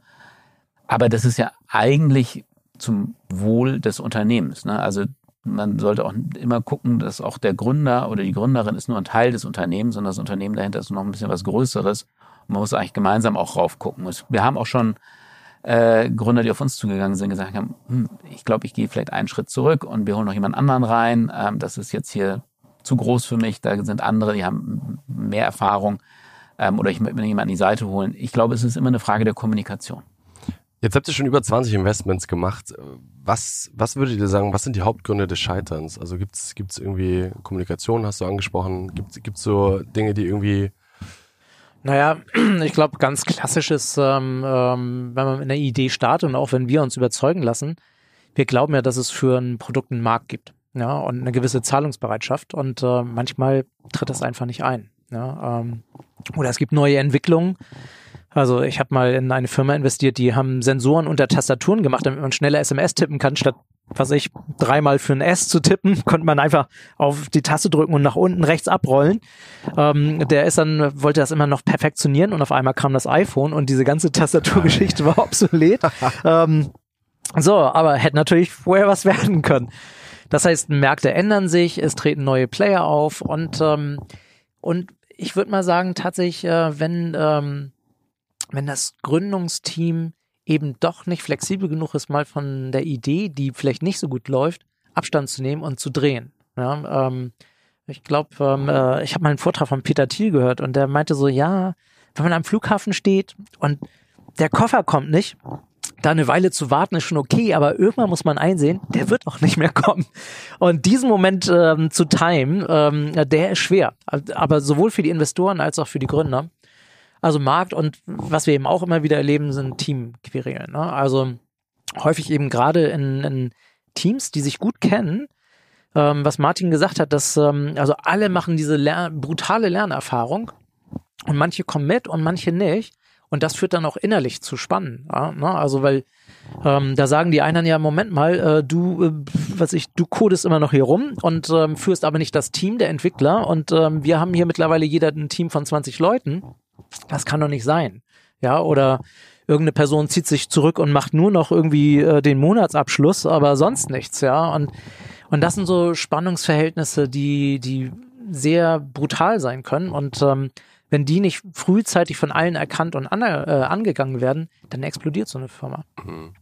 Speaker 3: aber das ist ja eigentlich zum Wohl des Unternehmens. Ne? Also man sollte auch immer gucken, dass auch der Gründer oder die Gründerin ist nur ein Teil des Unternehmens, sondern das Unternehmen dahinter ist noch ein bisschen was Größeres. Und man muss eigentlich gemeinsam auch raufgucken. Wir haben auch schon äh, Gründer, die auf uns zugegangen sind, gesagt haben, hm, ich glaube, ich gehe vielleicht einen Schritt zurück und wir holen noch jemand anderen rein. Ähm, das ist jetzt hier zu groß für mich. Da sind andere, die haben mehr Erfahrung. Ähm, oder ich möchte mir jemanden an die Seite holen. Ich glaube, es ist immer eine Frage der Kommunikation.
Speaker 1: Jetzt habt ihr schon über 20 Investments gemacht. Was, was würdet ihr sagen, was sind die Hauptgründe des Scheiterns? Also gibt's gibt's irgendwie Kommunikation, hast du angesprochen? Gibt es so Dinge, die irgendwie
Speaker 2: naja, ich glaube, ganz klassisch ist, ähm, ähm, wenn man mit einer Idee startet und auch wenn wir uns überzeugen lassen, wir glauben ja, dass es für ein Produkt einen Markt gibt, ja, und eine gewisse Zahlungsbereitschaft und äh, manchmal tritt das einfach nicht ein, ja, ähm, oder es gibt neue Entwicklungen. Also ich habe mal in eine Firma investiert, die haben Sensoren unter Tastaturen gemacht, damit man schneller SMS tippen kann, statt was ich, dreimal für ein S zu tippen, konnte man einfach auf die Taste drücken und nach unten rechts abrollen. Ähm, der ist dann, wollte das immer noch perfektionieren und auf einmal kam das iPhone und diese ganze Tastaturgeschichte war obsolet. ähm, so, aber hätte natürlich vorher was werden können. Das heißt, Märkte ändern sich, es treten neue Player auf und, ähm, und ich würde mal sagen, tatsächlich, äh, wenn, ähm, wenn das Gründungsteam eben doch nicht flexibel genug ist, mal von der Idee, die vielleicht nicht so gut läuft, Abstand zu nehmen und zu drehen. Ja, ähm, ich glaube, ähm, äh, ich habe mal einen Vortrag von Peter Thiel gehört und der meinte so, ja, wenn man am Flughafen steht und der Koffer kommt nicht, da eine Weile zu warten ist schon okay, aber irgendwann muss man einsehen, der wird auch nicht mehr kommen. Und diesen Moment ähm, zu timen, ähm, der ist schwer. Aber sowohl für die Investoren als auch für die Gründer. Also Markt und was wir eben auch immer wieder erleben, sind Teamquerelen. Ne? Also häufig eben gerade in, in Teams, die sich gut kennen, ähm, was Martin gesagt hat, dass ähm, also alle machen diese Lern brutale Lernerfahrung und manche kommen mit und manche nicht. Und das führt dann auch innerlich zu Spannen. Ja, ne? Also weil ähm, da sagen die einen ja, Moment mal, äh, du, äh, was ich, du codest immer noch hier rum und ähm, führst aber nicht das Team der Entwickler und ähm, wir haben hier mittlerweile jeder ein Team von 20 Leuten. Das kann doch nicht sein. Ja, oder irgendeine Person zieht sich zurück und macht nur noch irgendwie äh, den Monatsabschluss, aber sonst nichts, ja. Und, und das sind so Spannungsverhältnisse, die, die sehr brutal sein können. Und ähm, wenn die nicht frühzeitig von allen erkannt und an, äh, angegangen werden, dann explodiert so eine Firma. Mhm.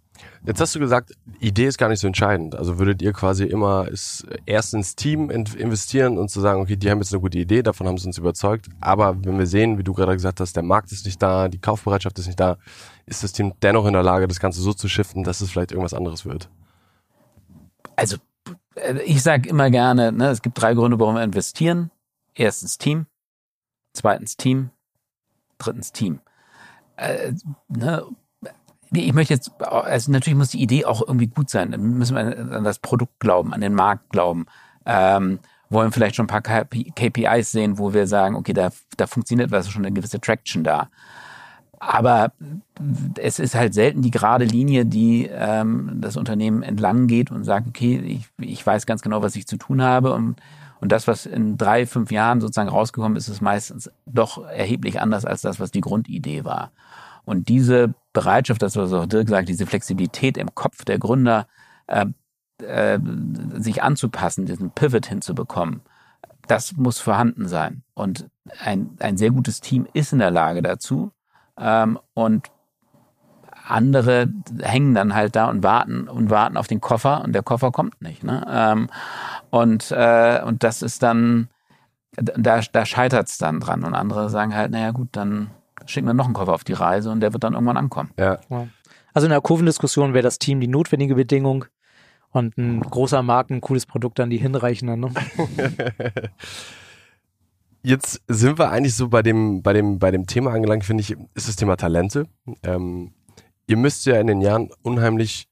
Speaker 1: Jetzt hast du gesagt, Idee ist gar nicht so entscheidend. Also würdet ihr quasi immer erst ins Team investieren und zu sagen, okay, die haben jetzt eine gute Idee, davon haben sie uns überzeugt. Aber wenn wir sehen, wie du gerade gesagt hast, der Markt ist nicht da, die Kaufbereitschaft ist nicht da, ist das Team dennoch in der Lage, das Ganze so zu shiften, dass es vielleicht irgendwas anderes wird?
Speaker 3: Also ich sage immer gerne, ne, es gibt drei Gründe, warum wir investieren. Erstens Team, zweitens Team, drittens Team. Äh, ne, Nee, ich möchte jetzt, also natürlich muss die Idee auch irgendwie gut sein. Dann müssen wir an das Produkt glauben, an den Markt glauben. Ähm, wollen vielleicht schon ein paar KPIs sehen, wo wir sagen, okay, da, da funktioniert was, schon eine gewisse Traction da. Aber es ist halt selten die gerade Linie, die ähm, das Unternehmen entlang geht und sagt, okay, ich, ich weiß ganz genau, was ich zu tun habe. Und, und das, was in drei, fünf Jahren sozusagen rausgekommen ist, ist meistens doch erheblich anders als das, was die Grundidee war. Und diese Bereitschaft, das was auch Dirk sagt, diese Flexibilität im Kopf der Gründer, äh, äh, sich anzupassen, diesen Pivot hinzubekommen, das muss vorhanden sein. Und ein, ein sehr gutes Team ist in der Lage dazu. Ähm, und andere hängen dann halt da und warten und warten auf den Koffer und der Koffer kommt nicht. Ne? Ähm, und, äh, und das ist dann, da, da scheitert es dann dran. Und andere sagen halt, naja gut, dann schicken wir noch einen Koffer auf die Reise und der wird dann irgendwann ankommen.
Speaker 1: Ja.
Speaker 2: Also in der Kurvendiskussion wäre das Team die notwendige Bedingung und ein großer Markt, ein cooles Produkt dann die hinreichenden. Ne?
Speaker 1: Jetzt sind wir eigentlich so bei dem, bei dem, bei dem Thema angelangt, finde ich, ist das Thema Talente. Ähm, ihr müsst ja in den Jahren unheimlich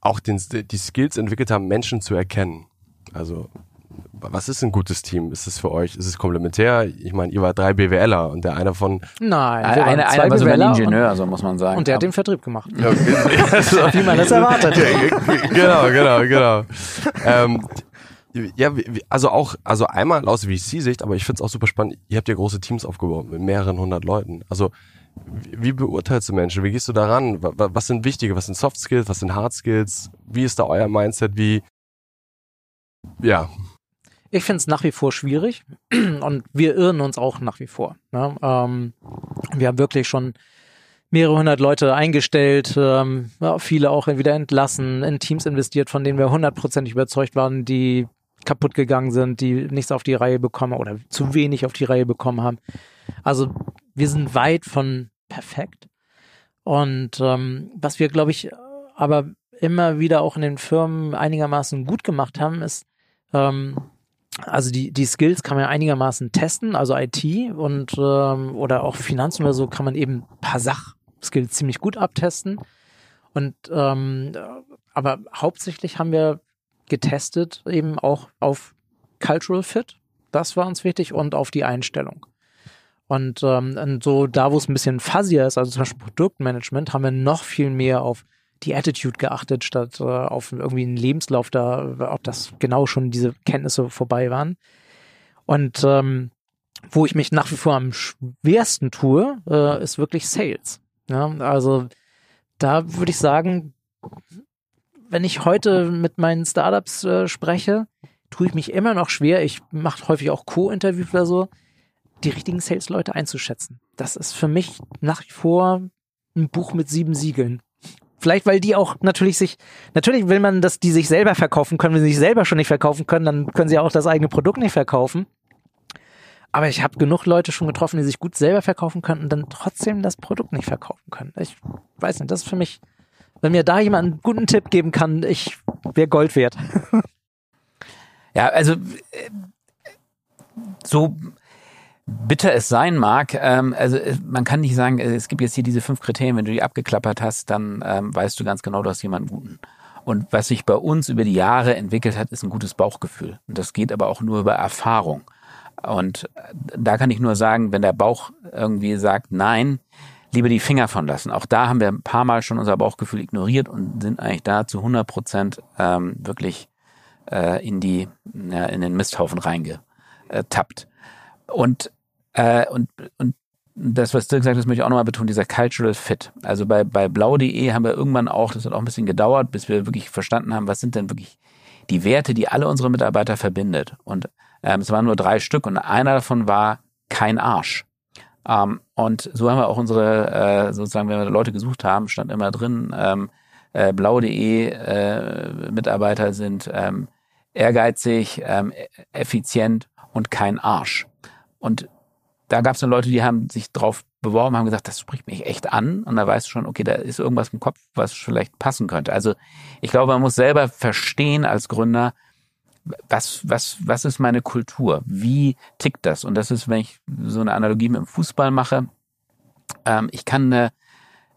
Speaker 1: auch den, die Skills entwickelt haben, Menschen zu erkennen. Also, was ist ein gutes Team? Ist es für euch, ist es komplementär? Ich meine, ihr wart drei BWLer und der eine von,
Speaker 2: Nein,
Speaker 3: Einer,
Speaker 2: waren
Speaker 3: einer
Speaker 2: zwei
Speaker 3: war sogar ein
Speaker 2: BWLer
Speaker 3: Ingenieur, so muss man sagen.
Speaker 2: Und, und der hat den Vertrieb gemacht.
Speaker 1: Ja.
Speaker 2: Wie man das erwartet.
Speaker 1: genau, genau, genau. Ähm, ja, also auch, also einmal aus VC-Sicht, aber ich finde es auch super spannend. Ihr habt ja große Teams aufgebaut mit mehreren hundert Leuten. Also wie, beurteilst du Menschen? Wie gehst du daran? Wa- wa- Was sind wichtige? Was sind Soft Skills? Was sind Hard Skills? Wie ist da euer Mindset? Wie, ja,
Speaker 2: Ich finde es nach wie vor schwierig und wir irren uns auch nach wie vor. Ne? Ähm, wir haben wirklich schon mehrere hundert Leute eingestellt, ähm, ja, viele auch wieder entlassen, in Teams investiert, von denen wir hundertprozentig überzeugt waren, die kaputt gegangen sind, die nichts auf die Reihe bekommen oder zu wenig auf die Reihe bekommen haben. Also wir sind weit von perfekt. Und ähm, was wir, glaube ich, aber immer wieder auch in den Firmen einigermaßen gut gemacht haben, ist, ähm, also die, die Skills kann man einigermaßen testen, also IT und ähm, oder auch Finanzen oder so kann man eben ein paar Sachskills ziemlich gut abtesten. Und ähm, aber hauptsächlich haben wir getestet eben auch auf Cultural Fit. Das war uns wichtig und auf die Einstellung. Und, ähm, und so da, wo es ein bisschen fuzzier ist, also zum Beispiel Produktmanagement, haben wir noch viel mehr auf die Attitude geachtet, statt äh, auf irgendwie einen Lebenslauf da, ob das genau schon diese Kenntnisse vorbei waren. Und ähm, wo ich mich nach wie vor am schwersten tue, äh, ist wirklich Sales. Ja, also da würde ich sagen, wenn ich heute mit meinen Startups äh, spreche, tue ich mich immer noch schwer. Ich mache häufig auch Co-Interviews oder so, die richtigen Sales-Leute einzuschätzen. Das ist für mich nach wie vor ein Buch mit sieben Siegeln. Vielleicht, weil die auch natürlich sich, natürlich will man, dass die sich selber verkaufen können. Wenn sie sich selber schon nicht verkaufen können, dann können sie auch das eigene Produkt nicht verkaufen. Aber ich habe genug Leute schon getroffen, die sich gut selber verkaufen können und dann trotzdem das Produkt nicht verkaufen können. Ich weiß nicht, das ist für mich, wenn mir da jemand einen guten Tipp geben kann, ich wäre Gold wert.
Speaker 3: Ja, also äh, so bitter es sein mag, ähm, also äh, man kann nicht sagen, äh, es gibt jetzt hier diese fünf Kriterien, wenn du die abgeklappert hast, dann ähm, weißt du ganz genau, du hast jemanden guten. Und was sich bei uns über die Jahre entwickelt hat, ist ein gutes Bauchgefühl. Und das geht aber auch nur über Erfahrung. Und äh, da kann ich nur sagen, wenn der Bauch irgendwie sagt, nein, lieber die Finger von lassen. Auch da haben wir ein paar Mal schon unser Bauchgefühl ignoriert und sind eigentlich da zu 100 Prozent ähm, wirklich äh, in die ja, in den Misthaufen reingetappt. Und äh, und und das, was Dirk sagt, das möchte ich auch nochmal betonen, dieser Cultural Fit. Also bei, bei blau.de haben wir irgendwann auch, das hat auch ein bisschen gedauert, bis wir wirklich verstanden haben, was sind denn wirklich die Werte, die alle unsere Mitarbeiter verbindet. Und ähm, es waren nur drei Stück und einer davon war kein Arsch. Ähm, und so haben wir auch unsere, äh, sozusagen, wenn wir Leute gesucht haben, stand immer drin, ähm, äh, blau.de äh, Mitarbeiter sind ähm, ehrgeizig, ähm, effizient und kein Arsch. Und da gab es dann Leute, die haben sich drauf beworben, haben gesagt, das spricht mich echt an. Und da weißt du schon, okay, da ist irgendwas im Kopf, was vielleicht passen könnte. Also ich glaube, man muss selber verstehen als Gründer, was, was, was ist meine Kultur? Wie tickt das? Und das ist, wenn ich so eine Analogie mit dem Fußball mache, ähm, ich kann eine,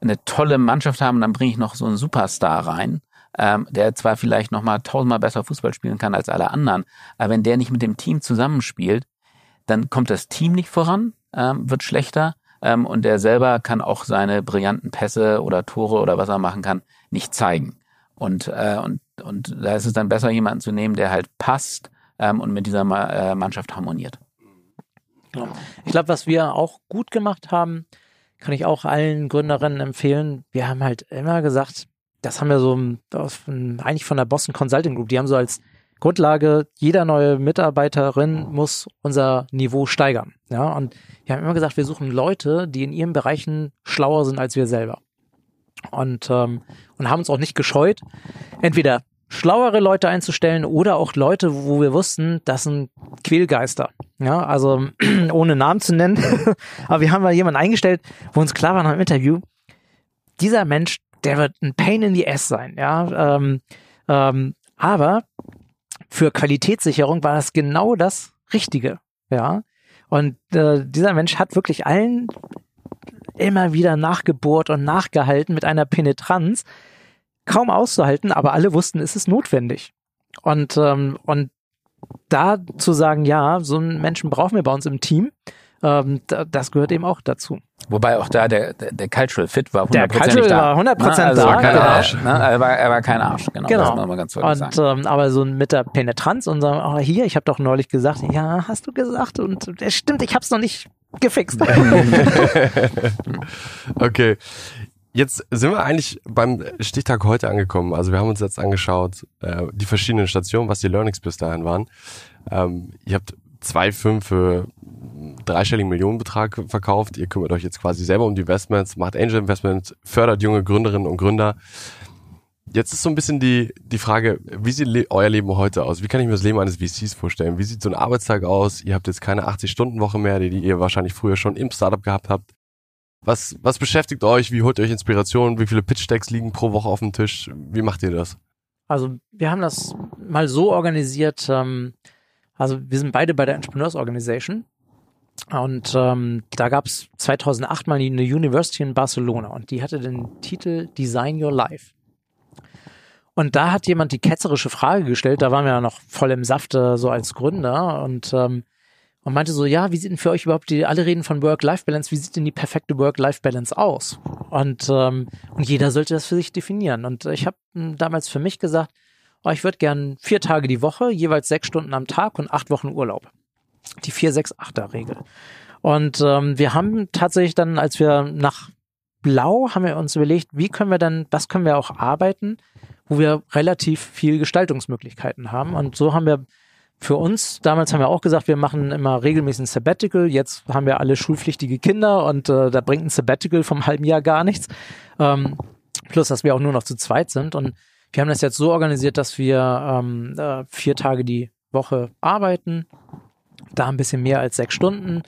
Speaker 3: eine tolle Mannschaft haben, dann bringe ich noch so einen Superstar rein, ähm, der zwar vielleicht noch mal tausendmal besser Fußball spielen kann als alle anderen, aber wenn der nicht mit dem Team zusammenspielt, dann kommt das Team nicht voran, ähm, wird schlechter ähm, und der selber kann auch seine brillanten Pässe oder Tore oder was er machen kann, nicht zeigen. Und, äh, und, und da ist es dann besser, jemanden zu nehmen, der halt passt ähm, und mit dieser Ma äh, Mannschaft harmoniert.
Speaker 2: Ja. Ich glaube, was wir auch gut gemacht haben, kann ich auch allen Gründerinnen empfehlen. Wir haben halt immer gesagt, das haben wir so aus, eigentlich von der Boston Consulting Group, die haben so als Grundlage, jeder neue Mitarbeiterin muss unser Niveau steigern. Ja, und wir haben immer gesagt, wir suchen Leute, die in ihren Bereichen schlauer sind als wir selber. Und, ähm, und haben uns auch nicht gescheut, entweder schlauere Leute einzustellen oder auch Leute, wo wir wussten, das sind Quälgeister. Ja, also ohne Namen zu nennen. Aber wir haben mal jemanden eingestellt, wo uns klar war nach dem Interview, dieser Mensch, der wird ein Pain in the Ass sein. Ja, ähm, ähm, aber für Qualitätssicherung war das genau das Richtige. Ja, und äh, dieser Mensch hat wirklich allen immer wieder nachgebohrt und nachgehalten mit einer Penetranz, kaum auszuhalten, aber alle wussten, es ist notwendig. Und, ähm, und da zu sagen, ja, so einen Menschen brauchen wir bei uns im Team, ähm, das gehört eben auch dazu.
Speaker 3: Wobei auch da der, der, der Cultural Fit war 100%
Speaker 2: Der Cultural
Speaker 3: da.
Speaker 2: war 100%
Speaker 3: Ne? also
Speaker 2: da,
Speaker 3: war kein. Arsch. Ne? Er, war, er war kein Arsch, genau.
Speaker 2: Genau.
Speaker 3: Das muss man ganz deutlich
Speaker 2: Und
Speaker 3: sagen.
Speaker 2: ähm, aber so mit der Penetranz und sagen, oh, hier, ich habe doch neulich gesagt, ja, hast du gesagt und es stimmt, ich habe es noch nicht gefixt.
Speaker 1: Okay. Jetzt sind wir eigentlich beim Stichtag heute angekommen. Also wir haben uns jetzt angeschaut, äh, die verschiedenen Stationen, was die Learnings bis dahin waren. Ähm, ihr habt zwei Firmen für dreistelligen Millionenbetrag verkauft. Ihr kümmert euch jetzt quasi selber um die Investments, macht Angel Investments, fördert junge Gründerinnen und Gründer. Jetzt ist so ein bisschen die, die Frage, wie sieht le euer Leben heute aus? Wie kann ich mir das Leben eines VCs vorstellen? Wie sieht so ein Arbeitstag aus? Ihr habt jetzt keine 80-Stunden-Woche mehr, die, die ihr wahrscheinlich früher schon im Startup gehabt habt. Was, was beschäftigt euch? Wie holt ihr euch Inspiration? Wie viele Pitch-Decks liegen pro Woche auf dem Tisch? Wie macht ihr das?
Speaker 2: Also wir haben das mal so organisiert, ähm, also wir sind beide bei der Entrepreneurs Organization und ähm, da gab es 2008 mal eine University in Barcelona und die hatte den Titel Design Your Life. Und da hat jemand die ketzerische Frage gestellt, da waren wir ja noch voll im Safte so als Gründer und, ähm, und meinte so, ja, wie sieht denn für euch überhaupt die, alle reden von Work-Life-Balance, wie sieht denn die perfekte Work-Life-Balance aus? Und, ähm, und jeder sollte das für sich definieren. Und ich habe damals für mich gesagt, oh, ich würde gern vier Tage die Woche, jeweils sechs Stunden am Tag und acht Wochen Urlaub. Die 4-6-8er-Regel. Und ähm, wir haben tatsächlich dann, als wir nach Blau, haben wir uns überlegt, wie können wir dann, was können wir auch arbeiten, wo wir relativ viel Gestaltungsmöglichkeiten haben. Und so haben wir für uns, damals haben wir auch gesagt, wir machen immer regelmäßig ein Sabbatical. Jetzt haben wir alle schulpflichtige Kinder und äh, da bringt ein Sabbatical vom halben Jahr gar nichts. Ähm, plus, dass wir auch nur noch zu zweit sind. Und wir haben das jetzt so organisiert, dass wir ähm, äh, vier Tage die Woche arbeiten, da ein bisschen mehr als sechs Stunden.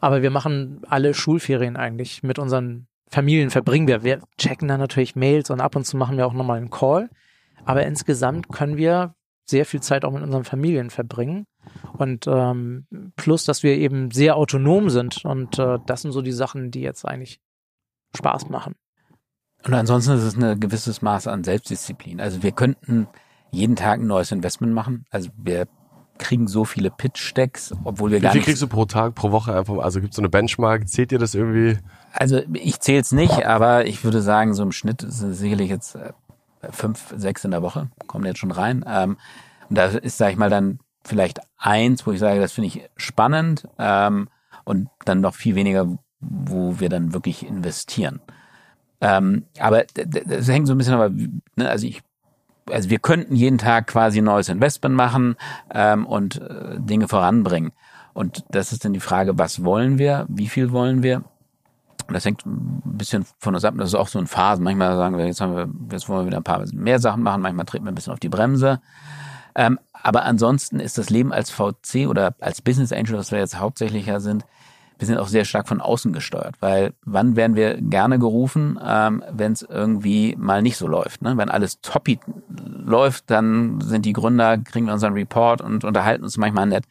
Speaker 2: Aber wir machen alle Schulferien eigentlich mit unseren Familien verbringen wir. Wir checken dann natürlich Mails und ab und zu machen wir auch nochmal einen Call. Aber insgesamt können wir sehr viel Zeit auch mit unseren Familien verbringen. Und ähm, plus, dass wir eben sehr autonom sind. Und äh, das sind so die Sachen, die jetzt eigentlich Spaß machen.
Speaker 3: Und ansonsten ist es ein gewisses Maß an Selbstdisziplin. Also wir könnten jeden Tag ein neues Investment machen. Also wir kriegen so viele Pitch-Decks, obwohl wir
Speaker 1: Wie
Speaker 3: gar
Speaker 1: viel kriegst du pro Tag, pro Woche einfach? Also gibt es so eine Benchmark? Zählt ihr das irgendwie?
Speaker 3: Also ich zähle es nicht, aber ich würde sagen, so im Schnitt sind es sicherlich jetzt äh, fünf, sechs in der Woche, kommen jetzt schon rein. Ähm, und da ist, sage ich mal, dann vielleicht eins, wo ich sage, das finde ich spannend ähm, und dann noch viel weniger, wo wir dann wirklich investieren. Ähm, aber das hängt so ein bisschen, aber ne, also ich also wir könnten jeden Tag quasi ein neues Investment machen ähm, und äh, Dinge voranbringen. Und das ist dann die Frage, was wollen wir, wie viel wollen wir? Und das hängt ein bisschen von uns ab. Das ist auch so in Phasen. Manchmal sagen wir, jetzt haben wir, jetzt wollen wir wieder ein paar mehr Sachen machen. Manchmal treten wir ein bisschen auf die Bremse. Ähm, aber ansonsten ist das Leben als VC oder als Business Angel, was wir jetzt hauptsächlich ja sind, wir sind auch sehr stark von außen gesteuert, weil wann werden wir gerne gerufen, ähm, wenn es irgendwie mal nicht so läuft. Ne? Wenn alles toppi läuft, dann sind die Gründer, kriegen wir unseren Report und unterhalten uns manchmal nett.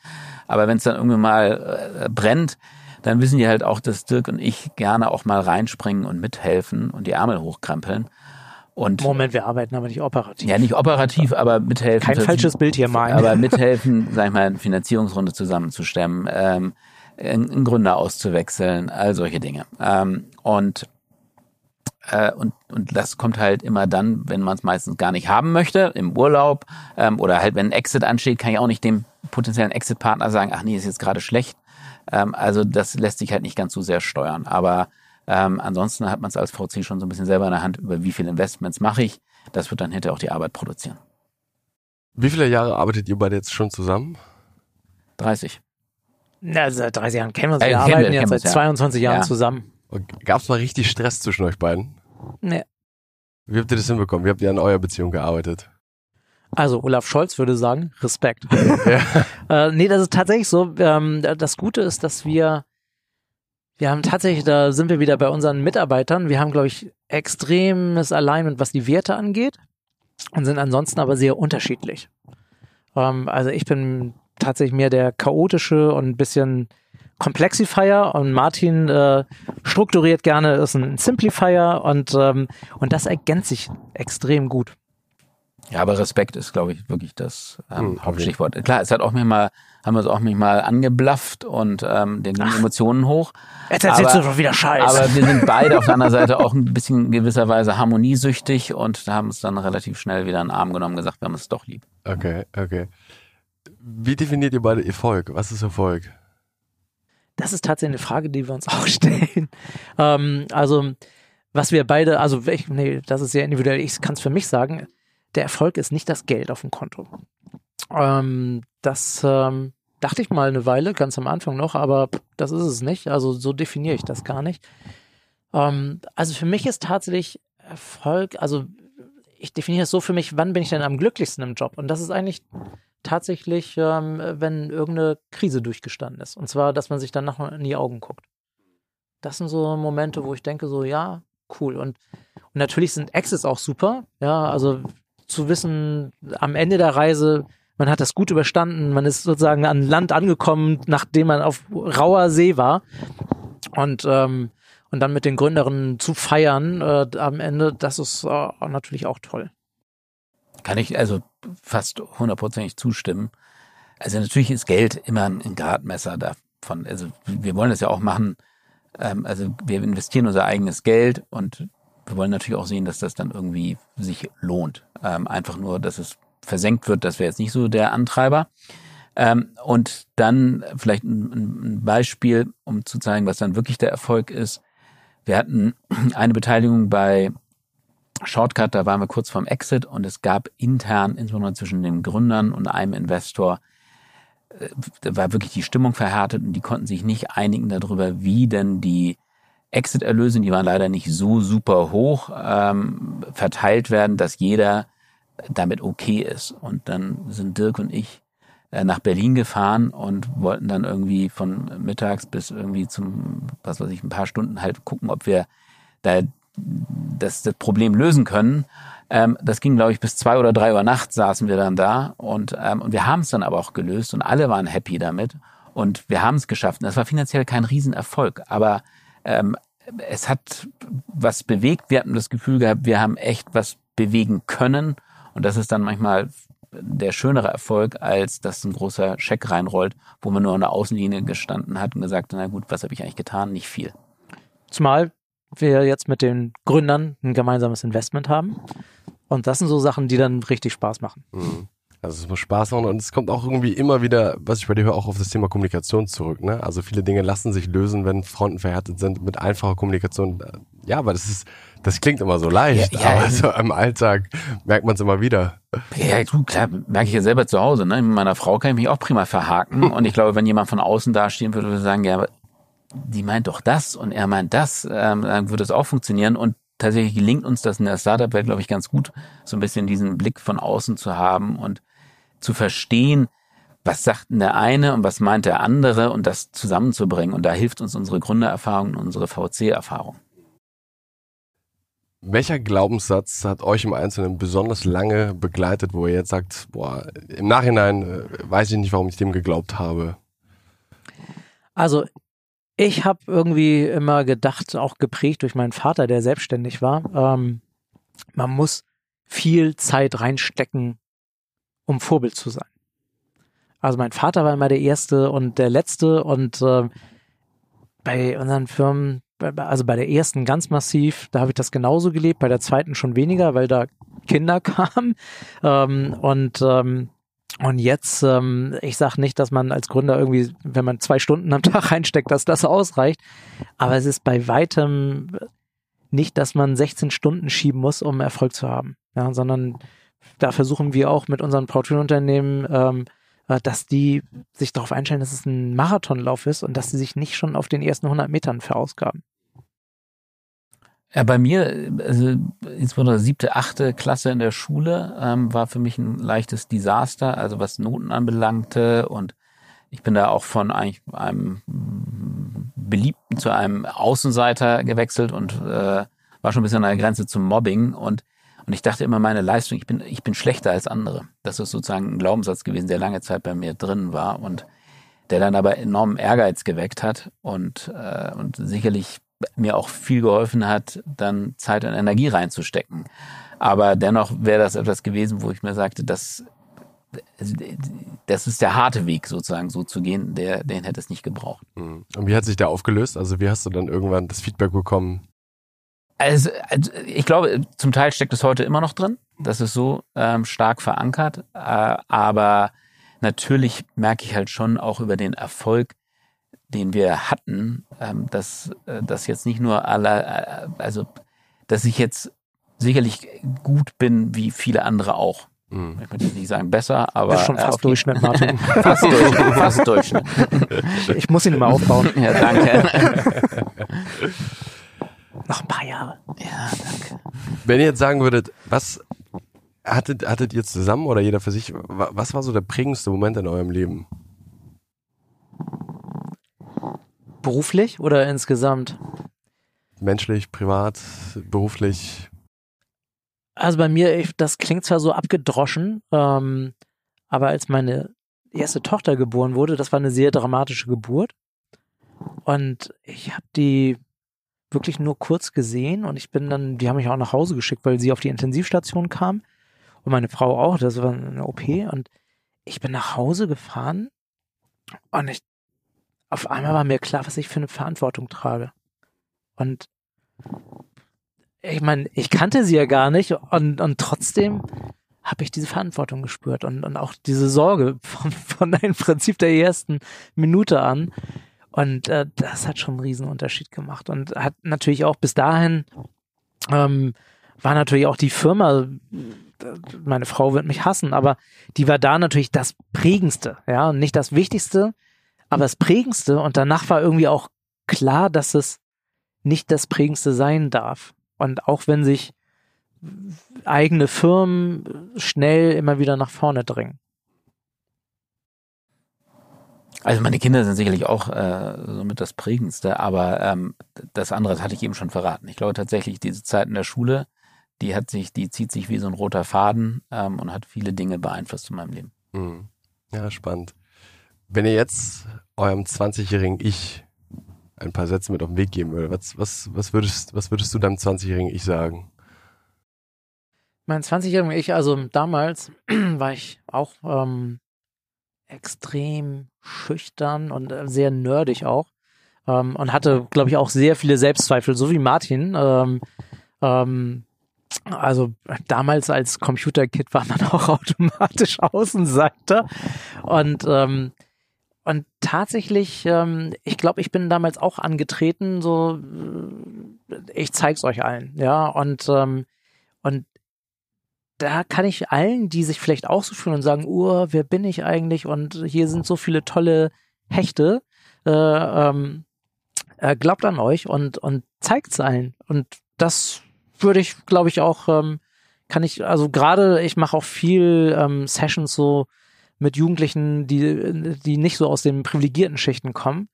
Speaker 3: Aber wenn es dann irgendwie mal äh, brennt, dann wissen die halt auch, dass Dirk und ich gerne auch mal reinspringen und mithelfen und die Ärmel hochkrempeln. Und
Speaker 2: Moment, wir arbeiten aber nicht operativ.
Speaker 3: ja, nicht operativ, aber mithelfen.
Speaker 2: Kein falsches Bild hier malen.
Speaker 3: aber mithelfen, sag ich mal, eine Finanzierungsrunde zusammenzustemmen, ähm, einen Gründer auszuwechseln, all solche Dinge. Ähm, und, äh, und, und das kommt halt immer dann, wenn man es meistens gar nicht haben möchte, im Urlaub ähm, oder halt, wenn ein Exit ansteht, kann ich auch nicht dem potenziellen Exit-Partner sagen, ach nee, ist jetzt gerade schlecht. Ähm, also das lässt sich halt nicht ganz so sehr steuern. Aber ähm, ansonsten hat man es als VC schon so ein bisschen selber in der Hand, über wie viele Investments mache ich. Das wird dann hinterher auch die Arbeit produzieren.
Speaker 1: Wie viele Jahre arbeitet ihr beide jetzt schon zusammen?
Speaker 3: 30.
Speaker 2: Na, seit 30 Jahren kennen wir uns.
Speaker 3: Äh,
Speaker 2: Wir
Speaker 3: kennen wir-
Speaker 2: arbeiten jetzt
Speaker 3: kennen
Speaker 2: seit
Speaker 3: uns, ja.
Speaker 2: 22 Jahren
Speaker 3: Ja.
Speaker 2: zusammen.
Speaker 1: Gab es mal richtig Stress zwischen euch beiden?
Speaker 2: Nee.
Speaker 1: Wie habt ihr das hinbekommen? Wie habt ihr an eurer Beziehung gearbeitet?
Speaker 2: Also Olaf Scholz würde sagen, Respekt. äh, nee, das ist tatsächlich so. Ähm, das Gute ist, dass wir, wir haben tatsächlich, da sind wir wieder bei unseren Mitarbeitern. Wir haben, glaube ich, extremes Alignment, was die Werte angeht und sind ansonsten aber sehr unterschiedlich. Ähm, also ich bin tatsächlich mehr der chaotische und ein bisschen Complexifier und Martin äh, strukturiert gerne, ist ein Simplifier und, ähm, und das ergänzt sich extrem gut.
Speaker 3: Ja, aber Respekt ist, glaube ich, wirklich das
Speaker 1: Hm,
Speaker 3: ähm,
Speaker 1: okay.
Speaker 3: Hauptstichwort. Klar, es hat auch mich mal, haben wir es auch mich mal angeblafft und ähm, den gingen Emotionen hoch.
Speaker 2: Jetzt erzählst
Speaker 3: Aber-
Speaker 2: du doch wieder Scheiß.
Speaker 3: Aber wir sind beide auf der anderen Seite auch ein bisschen in gewisser Weise harmoniesüchtig und haben es dann relativ schnell wieder in den Arm genommen und gesagt, wir haben es doch lieb.
Speaker 1: Okay, okay. Wie definiert ihr beide Erfolg? Was ist Erfolg?
Speaker 2: Das ist tatsächlich eine Frage, die wir uns auch stellen. Ähm, also, was wir beide, also, ich, nee, das ist sehr individuell. Ich kann es für mich sagen. Der Erfolg ist nicht das Geld auf dem Konto. Ähm, das ähm, dachte ich mal eine Weile, ganz am Anfang noch, aber das ist es nicht. Also, so definiere ich das gar nicht. Ähm, also, für mich ist tatsächlich Erfolg, also, ich definiere es so für mich, wann bin ich denn am glücklichsten im Job? Und das ist eigentlich tatsächlich, ähm, wenn irgendeine Krise durchgestanden ist. Und zwar, dass man sich dann nachher in die Augen guckt. Das sind so Momente, wo ich denke, so, ja, cool. Und, und natürlich sind Exits auch super. Ja, also zu wissen, am Ende der Reise, man hat das gut überstanden, man ist sozusagen an Land angekommen, nachdem man auf rauer See war. Und, ähm, und dann mit den Gründerinnen zu feiern äh, am Ende, das ist äh, natürlich auch toll.
Speaker 3: Kann ich also fast hundertprozentig zustimmen. Also natürlich ist Geld immer ein Gradmesser davon. Also wir wollen das ja auch machen. Ähm, also wir investieren unser eigenes Geld und wir wollen natürlich auch sehen, dass das dann irgendwie sich lohnt. Ähm, einfach nur, dass es versenkt wird, das wäre jetzt nicht so der Antreiber. Ähm, und dann vielleicht ein, ein Beispiel, um zu zeigen, was dann wirklich der Erfolg ist. Wir hatten eine Beteiligung bei Shortcut, da waren wir kurz vorm Exit und es gab intern, insbesondere zwischen den Gründern und einem Investor, äh, da war wirklich die Stimmung verhärtet und die konnten sich nicht einigen darüber, wie denn die Exit-Erlöse, die waren leider nicht so super hoch, ähm, verteilt werden, dass jeder damit okay ist. Und dann sind Dirk und ich äh, nach Berlin gefahren und wollten dann irgendwie von mittags bis irgendwie zum, was weiß ich, ein paar Stunden halt gucken, ob wir da das, das Problem lösen können. Ähm, das ging, glaube ich, bis zwei oder drei Uhr nachts saßen wir dann da und, ähm, und wir haben es dann aber auch gelöst und alle waren happy damit und wir haben es geschafft. Und das war finanziell kein Riesenerfolg, aber ähm, es hat was bewegt. Wir hatten das Gefühl gehabt, wir haben echt was bewegen können und das ist dann manchmal der schönere Erfolg, als dass ein großer Scheck reinrollt, wo man nur an der Außenlinie gestanden hat und gesagt, na gut, was habe ich eigentlich getan? Nicht viel.
Speaker 2: Zumal wir jetzt mit den Gründern ein gemeinsames Investment haben. Und das sind so Sachen, die dann richtig Spaß machen.
Speaker 1: Mhm. Also es muss Spaß machen und es kommt auch irgendwie immer wieder, was ich bei dir höre, auch auf das Thema Kommunikation zurück. Ne? Also viele Dinge lassen sich lösen, wenn Fronten verhärtet sind mit einfacher Kommunikation. Ja, aber das ist, das klingt immer so leicht,
Speaker 3: Ja, ja.
Speaker 1: aber so im Alltag merkt man es immer wieder.
Speaker 3: Ja, du, klar, merke ich ja selber zu Hause. Ne? Mit meiner Frau kann ich mich auch prima verhaken. Und ich glaube, wenn jemand von außen dastehen würde, würde sagen, ja, aber die meint doch das und er meint das, ähm, dann würde es auch funktionieren. Und tatsächlich gelingt uns das in der Startup-Welt, glaube ich, ganz gut, so ein bisschen diesen Blick von außen zu haben und zu verstehen, was sagt denn der eine und was meint der andere und das zusammenzubringen. Und da hilft uns unsere Gründererfahrung und unsere VC-Erfahrung.
Speaker 1: Welcher Glaubenssatz hat euch im Einzelnen besonders lange begleitet, wo ihr jetzt sagt, boah, im Nachhinein äh, weiß ich nicht, warum ich dem geglaubt habe?
Speaker 2: Also ich habe irgendwie immer gedacht, auch geprägt durch meinen Vater, der selbstständig war, ähm, man muss viel Zeit reinstecken, um Vorbild zu sein. Also mein Vater war immer der Erste und der Letzte und äh, bei unseren Firmen, also bei der ersten ganz massiv, da habe ich das genauso gelebt, bei der zweiten schon weniger, weil da Kinder kamen. Ähm, und ähm, und jetzt, ähm, ich sage nicht, dass man als Gründer irgendwie, wenn man zwei Stunden am Tag reinsteckt, dass das ausreicht. Aber es ist bei weitem nicht, dass man 16 Stunden schieben muss, um Erfolg zu haben. Ja, sondern da versuchen wir auch mit unseren Portfoliounternehmen, ähm, äh, dass die sich darauf einstellen, dass es ein Marathonlauf ist und dass sie sich nicht schon auf den ersten 100 Metern verausgaben.
Speaker 3: Ja, bei mir, also insbesondere siebte, achte Klasse in der Schule, ähm, war für mich ein leichtes Desaster, also was Noten anbelangte. Und ich bin da auch von eigentlich einem Beliebten zu einem Außenseiter gewechselt und äh, war schon ein bisschen an der Grenze zum Mobbing. Und und ich dachte immer, meine Leistung, ich bin, ich bin schlechter als andere. Das ist sozusagen ein Glaubenssatz gewesen, der lange Zeit bei mir drin war und der dann aber enormen Ehrgeiz geweckt hat. Und, äh, und sicherlich mir auch viel geholfen hat, dann Zeit und Energie reinzustecken. Aber dennoch wäre das etwas gewesen, wo ich mir sagte, das, das ist der harte Weg sozusagen so zu gehen, der, den hätte es nicht gebraucht.
Speaker 1: Mhm. Und wie hat sich der aufgelöst? Also wie hast du dann irgendwann das Feedback bekommen?
Speaker 3: Also, also ich glaube, zum Teil steckt es heute immer noch drin. Das ist so ähm, stark verankert. Äh, aber natürlich merke ich halt schon auch über den Erfolg, den wir hatten, ähm, dass äh, das jetzt nicht nur alle, äh, also dass ich jetzt sicherlich gut bin wie viele andere auch. Mhm. Ich möchte nicht sagen besser, aber.
Speaker 2: Das ist schon fast äh, Durchschnitt, Martin.
Speaker 3: fast Durchschnitt, fast Durchschnitt.
Speaker 2: Ich muss ihn immer aufbauen.
Speaker 3: Ja, danke.
Speaker 2: Noch ein paar Jahre.
Speaker 3: Ja, danke.
Speaker 1: Wenn ihr jetzt sagen würdet, was hattet, hattet ihr zusammen oder jeder für sich, was war so der prägendste Moment in eurem Leben?
Speaker 2: Beruflich oder insgesamt?
Speaker 1: Menschlich, privat, beruflich?
Speaker 2: Also bei mir, das klingt zwar so abgedroschen, ähm, aber als meine erste Tochter geboren wurde, das war eine sehr dramatische Geburt. Und ich habe die wirklich nur kurz gesehen und ich bin dann, die haben mich auch nach Hause geschickt, weil sie auf die Intensivstation kam und meine Frau auch, das war eine OP und ich bin nach Hause gefahren und ich, auf einmal war mir klar, was ich für eine Verantwortung trage. Und ich meine, ich kannte sie ja gar nicht und, und trotzdem habe ich diese Verantwortung gespürt und, und auch diese Sorge von, von im Prinzip der ersten Minute an. Und äh, das hat schon einen Riesenunterschied gemacht und hat natürlich auch bis dahin ähm, war natürlich auch die Firma, meine Frau wird mich hassen, aber die war da natürlich das Prägendste, ja, nicht das Wichtigste, aber das Prägendste und danach war irgendwie auch klar, dass es nicht das Prägendste sein darf. Und auch wenn sich eigene Firmen schnell immer wieder nach vorne drängen.
Speaker 3: Also meine Kinder sind sicherlich auch äh, somit das Prägendste, aber ähm, das andere das hatte ich eben schon verraten. Ich glaube tatsächlich, diese Zeit in der Schule, die hat sich, die zieht sich wie so ein roter Faden ähm, und hat viele Dinge beeinflusst in meinem Leben.
Speaker 1: Mhm. Ja, spannend. Wenn ihr jetzt eurem 20-jährigen Ich ein paar Sätze mit auf den Weg geben würdet, was, was, was, würdest, was würdest du deinem 20-jährigen Ich sagen?
Speaker 2: Mein 20-jähriger Ich, also damals war ich auch ähm, extrem schüchtern und äh, sehr nerdig auch. Ähm, und hatte, glaube ich, auch sehr viele Selbstzweifel, so wie Martin. Ähm, ähm, also damals als Computerkid war man auch automatisch Außenseiter. Und, ähm, und tatsächlich, ähm, ich glaube, ich bin damals auch angetreten, so äh, ich zeig's euch allen, ja. Und, ähm, und da kann ich allen, die sich vielleicht auch so fühlen und sagen, uh, wer bin ich eigentlich? Und hier sind so viele tolle Hechte. Äh, ähm, äh, glaubt an euch und, und zeigt's allen. Und das würde ich, glaube ich, auch, ähm, kann ich, also gerade, ich mache auch viel ähm, Sessions so mit Jugendlichen, die, die nicht so aus den privilegierten Schichten kommen.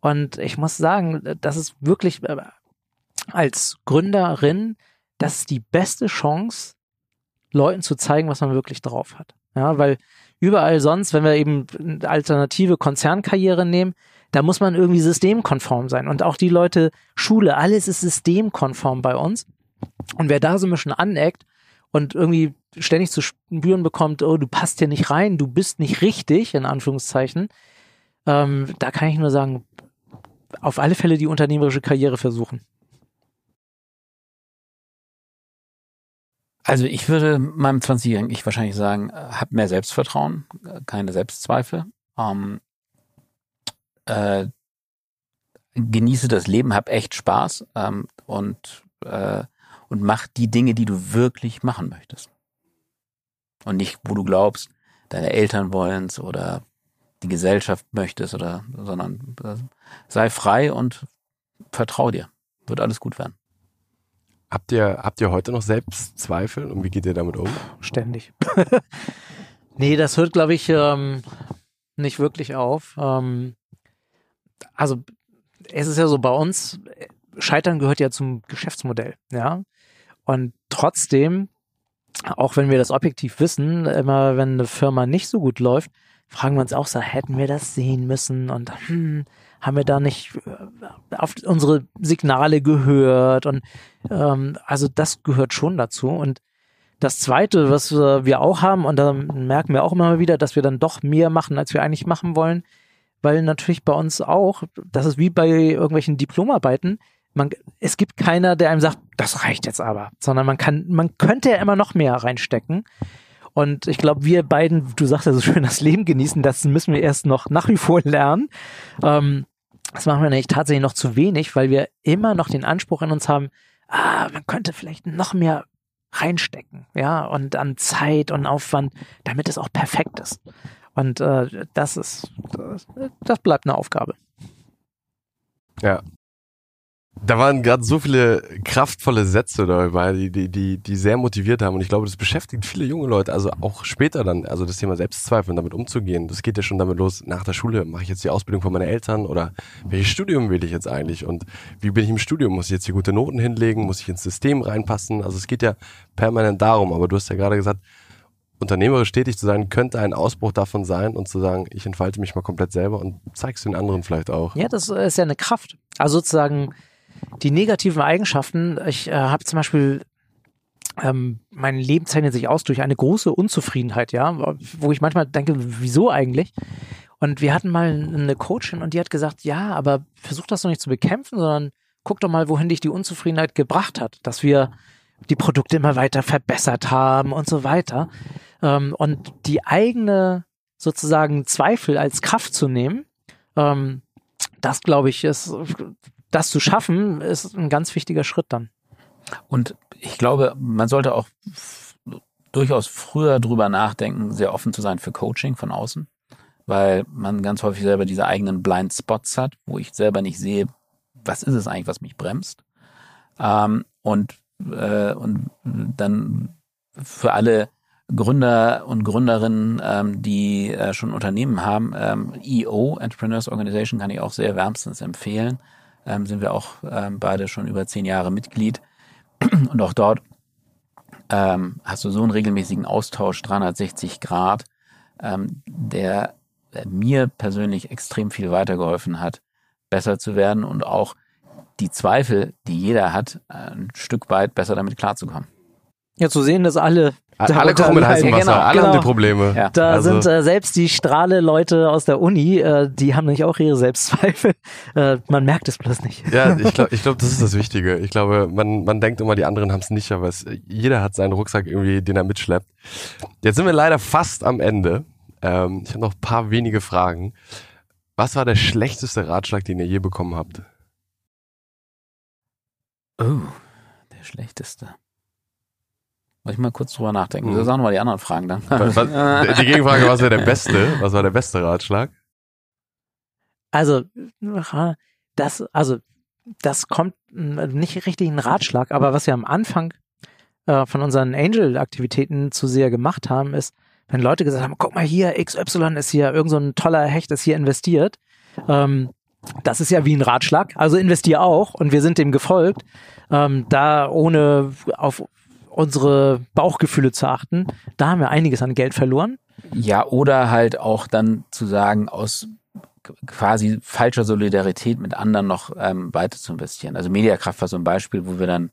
Speaker 2: Und ich muss sagen, das ist wirklich äh, als Gründerin, das ist die beste Chance, Leuten zu zeigen, was man wirklich drauf hat. Ja, weil überall sonst, wenn wir eben eine alternative Konzernkarriere nehmen, da muss man irgendwie systemkonform sein. Und auch die Leute, Schule, alles ist systemkonform bei uns. Und wer da so ein bisschen aneckt und irgendwie ständig zu spüren bekommt, oh, du passt hier nicht rein, du bist nicht richtig, in Anführungszeichen, ähm, da kann ich nur sagen, auf alle Fälle die unternehmerische Karriere versuchen.
Speaker 3: Also ich würde meinem 20-Jährigen ich wahrscheinlich sagen, hab mehr Selbstvertrauen, keine Selbstzweifel. Ähm, äh, genieße das Leben, hab echt Spaß ähm, und, äh, und mach die Dinge, die du wirklich machen möchtest. Und nicht, wo du glaubst, deine Eltern wollen's oder die Gesellschaft möchtest oder, sondern äh, sei frei und vertrau dir. Wird alles gut werden.
Speaker 1: Habt ihr, habt ihr heute noch Selbstzweifel und wie geht ihr damit um?
Speaker 2: Ständig. nee, das hört, glaube ich, ähm, nicht wirklich auf. Ähm, also es ist ja so bei uns, Scheitern gehört ja zum Geschäftsmodell, ja. Und trotzdem, auch wenn wir das objektiv wissen, immer wenn eine Firma nicht so gut läuft, fragen wir uns auch so, hätten wir das sehen müssen? Und hm, haben wir da nicht äh, auf unsere Signale gehört? Und ähm, also das gehört schon dazu. Und das zweite, was wir auch haben, und da merken wir auch immer wieder, dass wir dann doch mehr machen, als wir eigentlich machen wollen, weil natürlich bei uns auch, das ist wie bei irgendwelchen Diplomarbeiten, man, es gibt keiner, der einem sagt, das reicht jetzt aber, sondern man kann, man könnte ja immer noch mehr reinstecken. Und ich glaube, wir beiden, du sagst ja so schön, das Leben genießen, das müssen wir erst noch nach wie vor lernen. Ähm, das machen wir nämlich tatsächlich noch zu wenig, weil wir immer noch den Anspruch in uns haben, ah, man könnte vielleicht noch mehr reinstecken, ja, und an Zeit und Aufwand, damit es auch perfekt ist. Und äh, das ist, das, das bleibt eine Aufgabe.
Speaker 1: Ja, da waren gerade so viele kraftvolle Sätze dabei, die, die, die, die sehr motiviert haben. Und ich glaube, das beschäftigt viele junge Leute, also auch später dann, also das Thema Selbstzweifel damit umzugehen. Das geht ja schon damit los, nach der Schule mache ich jetzt die Ausbildung von meinen Eltern oder welches Studium will ich jetzt eigentlich? Und wie bin ich im Studium? Muss ich jetzt hier gute Noten hinlegen? Muss ich ins System reinpassen? Also es geht ja permanent darum. Aber du hast ja gerade gesagt, unternehmerisch tätig zu sein, könnte ein Ausbruch davon sein und zu sagen, ich entfalte mich mal komplett selber und zeig's den anderen vielleicht auch.
Speaker 2: Ja, das ist ja eine Kraft. Also sozusagen, die negativen Eigenschaften, ich äh, habe zum Beispiel ähm, mein Leben zeichnet sich aus durch eine große Unzufriedenheit, ja, wo ich manchmal denke, wieso eigentlich? Und wir hatten mal eine Coachin und die hat gesagt, ja, aber versuch das doch nicht zu bekämpfen, sondern guck doch mal, wohin dich die Unzufriedenheit gebracht hat, dass wir die Produkte immer weiter verbessert haben und so weiter. Ähm, und die eigene sozusagen Zweifel als Kraft zu nehmen, ähm, das glaube ich ist das zu schaffen, ist ein ganz wichtiger Schritt dann.
Speaker 3: Und ich glaube, man sollte auch durchaus früher drüber nachdenken, sehr offen zu sein für Coaching von außen, weil man ganz häufig selber diese eigenen Blind Spots hat, wo ich selber nicht sehe, was ist es eigentlich, was mich bremst. Ähm, und, äh, und dann für alle Gründer und Gründerinnen, ähm, die äh, schon Unternehmen haben, ähm, EO, Entrepreneurs Organization, kann ich auch sehr wärmstens empfehlen ähm, sind wir auch ähm, beide schon über zehn Jahre Mitglied. Und auch dort ähm, hast du so einen regelmäßigen Austausch, 360 Grad, ähm, der mir persönlich extrem viel weitergeholfen hat, besser zu werden und auch die Zweifel, die jeder hat, ein Stück weit besser damit klarzukommen.
Speaker 2: Ja, zu sehen, dass alle
Speaker 1: alle kommen mit heißem Wasser, genau, alle genau. haben die Probleme.
Speaker 2: Ja. Da also. sind äh, selbst die Strahle-Leute aus der Uni, äh, die haben nämlich auch ihre Selbstzweifel. Äh, man merkt es bloß nicht.
Speaker 1: Ja, ich glaube, ich glaub, das ist das Wichtige. Ich glaube, man, man denkt immer, die anderen haben es nicht, aber es, jeder hat seinen Rucksack irgendwie, den er mitschleppt. Jetzt sind wir leider fast am Ende. Ähm, ich habe noch ein paar wenige Fragen. Was war der schlechteste Ratschlag, den ihr je bekommen habt?
Speaker 3: Oh, der schlechteste. Muss ich mal kurz drüber nachdenken. Mhm. Sagen wir mal die anderen Fragen dann. Was,
Speaker 1: was, die Gegenfrage, was war der beste? Was war der beste Ratschlag?
Speaker 2: Also, das, also, das kommt nicht richtig ein Ratschlag, aber was wir am Anfang äh, von unseren Angel-Aktivitäten zu sehr gemacht haben, ist, wenn Leute gesagt haben, guck mal hier, XY ist hier, irgend so ein toller Hecht ist hier investiert. Ähm, das ist ja wie ein Ratschlag, also investier auch und wir sind dem gefolgt. Ähm, da ohne auf unsere Bauchgefühle zu achten. Da haben wir einiges an Geld verloren.
Speaker 3: Ja, oder halt auch dann zu sagen, aus quasi falscher Solidarität mit anderen noch ähm, weiter zu investieren. Also Mediakraft war so ein Beispiel, wo wir dann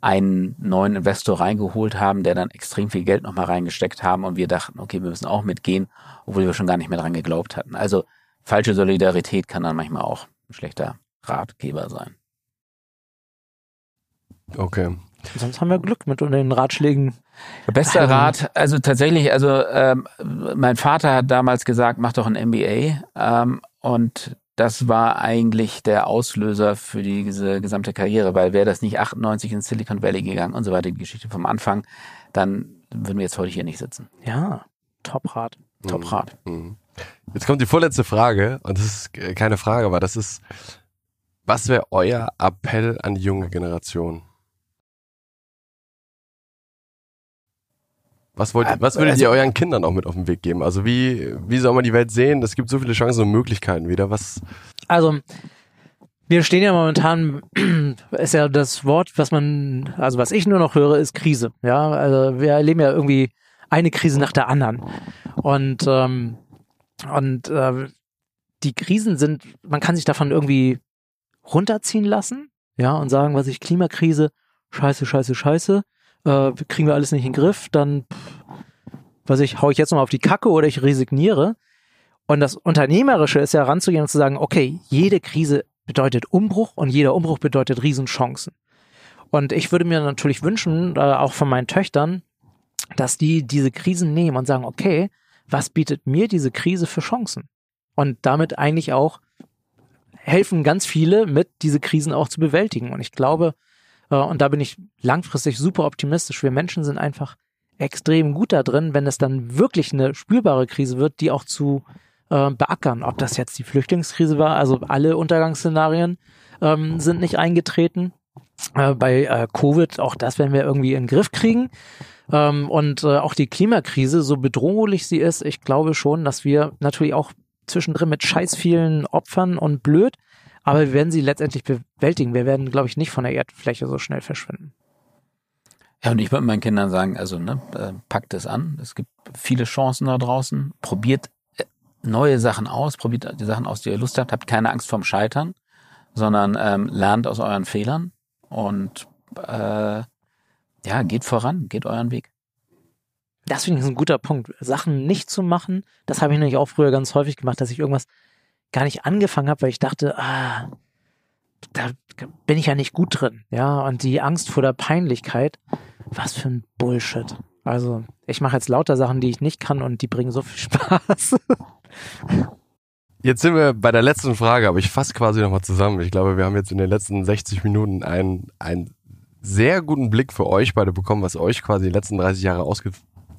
Speaker 3: einen neuen Investor reingeholt haben, der dann extrem viel Geld nochmal reingesteckt haben und wir dachten, okay, wir müssen auch mitgehen, obwohl wir schon gar nicht mehr dran geglaubt hatten. Also falsche Solidarität kann dann manchmal auch ein schlechter Ratgeber sein.
Speaker 1: Okay.
Speaker 2: Sonst haben wir Glück mit den Ratschlägen.
Speaker 3: Bester Rat, also tatsächlich, also ähm, mein Vater hat damals gesagt, mach doch ein MBA. Ähm, und das war eigentlich der Auslöser für diese gesamte Karriere, weil wäre das nicht 98 in Silicon Valley gegangen und so weiter, die Geschichte vom Anfang, dann würden wir jetzt heute hier nicht sitzen.
Speaker 2: Ja, Top-Rat. Top-Rat.
Speaker 1: Mhm. Jetzt kommt die vorletzte Frage und das ist keine Frage, aber das ist, was wäre euer Appell an die junge Generation? Was, wollt, was würdet
Speaker 2: Also-
Speaker 1: ihr euren Kindern auch mit auf den Weg geben? Also wie, wie soll man die Welt sehen? Es gibt so viele Chancen und Möglichkeiten wieder. Was,
Speaker 2: Also, wir stehen ja momentan, ist ja das Wort, was man, also was ich nur noch höre, ist Krise. Ja, also wir erleben ja irgendwie eine Krise nach der anderen. Und, ähm, und äh, die Krisen sind, man kann sich davon irgendwie runterziehen lassen, ja, und sagen, was ich, Klimakrise, scheiße, scheiße, scheiße, äh, kriegen wir alles nicht in den Griff, dann, was ich, hau ich jetzt noch mal auf die Kacke oder ich resigniere. Und das Unternehmerische ist ja ranzugehen und zu sagen, okay, jede Krise bedeutet Umbruch und jeder Umbruch bedeutet Riesenchancen. Und ich würde mir natürlich wünschen, äh, auch von meinen Töchtern, dass die diese Krisen nehmen und sagen, okay, was bietet mir diese Krise für Chancen? Und damit eigentlich auch helfen ganz viele mit, diese Krisen auch zu bewältigen. Und ich glaube, und da bin ich langfristig super optimistisch, wir Menschen sind einfach extrem gut da drin, wenn es dann wirklich eine spürbare Krise wird, die auch zu äh, beackern. Ob das jetzt die Flüchtlingskrise war, also alle Untergangsszenarien ähm, sind nicht eingetreten. Äh, bei äh, Covid, auch das werden wir irgendwie in den Griff kriegen. Ähm, und äh, auch die Klimakrise, so bedrohlich sie ist, ich glaube schon, dass wir natürlich auch zwischendrin mit scheiß vielen Opfern und blöd, aber wir werden sie letztendlich bewältigen. Wir werden, glaube ich, nicht von der Erdfläche so schnell verschwinden.
Speaker 3: Ja, und ich würde meinen Kindern sagen, also ne, äh, packt es an. Es gibt viele Chancen da draußen. Probiert äh, neue Sachen aus, probiert die Sachen aus, die ihr Lust habt. Habt keine Angst vorm Scheitern, sondern ähm, lernt aus euren Fehlern und äh, ja, geht voran, geht euren Weg.
Speaker 2: Das finde ich ist ein guter Punkt. Sachen nicht zu machen, das habe ich nämlich auch früher ganz häufig gemacht, dass ich irgendwas gar nicht angefangen habe, weil ich dachte, ah, da bin ich ja nicht gut drin. Ja, und die Angst vor der Peinlichkeit, was für ein Bullshit. Also, ich mache jetzt lauter Sachen, die ich nicht kann und die bringen so viel Spaß.
Speaker 1: Jetzt sind wir bei der letzten Frage, aber ich fasse quasi nochmal zusammen. Ich glaube, wir haben jetzt in den letzten 60 Minuten einen, einen sehr guten Blick für euch beide bekommen, was euch quasi die letzten 30 Jahre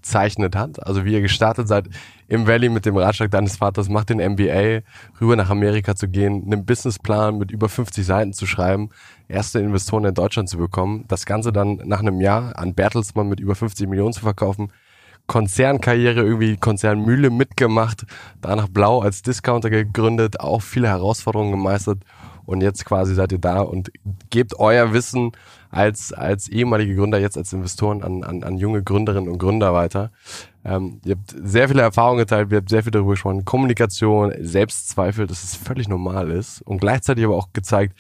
Speaker 1: ausgezeichnet hat. Also wie ihr gestartet seid im Valley mit dem Ratschlag deines Vaters, macht den MBA, rüber nach Amerika zu gehen, einen Businessplan mit über 50 Seiten zu schreiben, erste Investoren in Deutschland zu bekommen, das Ganze dann nach einem Jahr an Bertelsmann mit über 50 Millionen zu verkaufen, Konzernkarriere, irgendwie Konzernmühle mitgemacht, danach Blau als Discounter gegründet, auch viele Herausforderungen gemeistert und jetzt quasi seid ihr da und gebt euer Wissen als, als ehemalige Gründer, jetzt als Investoren an, an, an junge Gründerinnen und Gründer weiter. Ähm, ihr habt sehr viele Erfahrungen geteilt, wir habt sehr viel darüber gesprochen, Kommunikation, Selbstzweifel, dass es völlig normal ist und gleichzeitig aber auch gezeigt,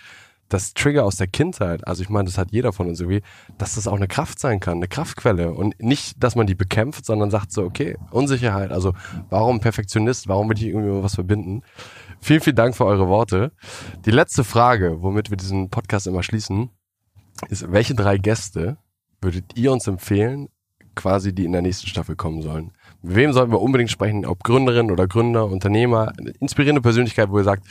Speaker 1: dass Trigger aus der Kindheit, also ich meine, das hat jeder von uns irgendwie, dass das auch eine Kraft sein kann, eine Kraftquelle und nicht, dass man die bekämpft, sondern sagt so, okay, Unsicherheit, also warum Perfektionist, warum will ich irgendwie was verbinden? Vielen, vielen Dank für eure Worte. Die letzte Frage, womit wir diesen Podcast immer schließen, ist, welche drei Gäste würdet ihr uns empfehlen, quasi, die in der nächsten Staffel kommen sollen? Mit wem sollten wir unbedingt sprechen, ob Gründerin oder Gründer, Unternehmer, eine inspirierende Persönlichkeit, wo ihr sagt,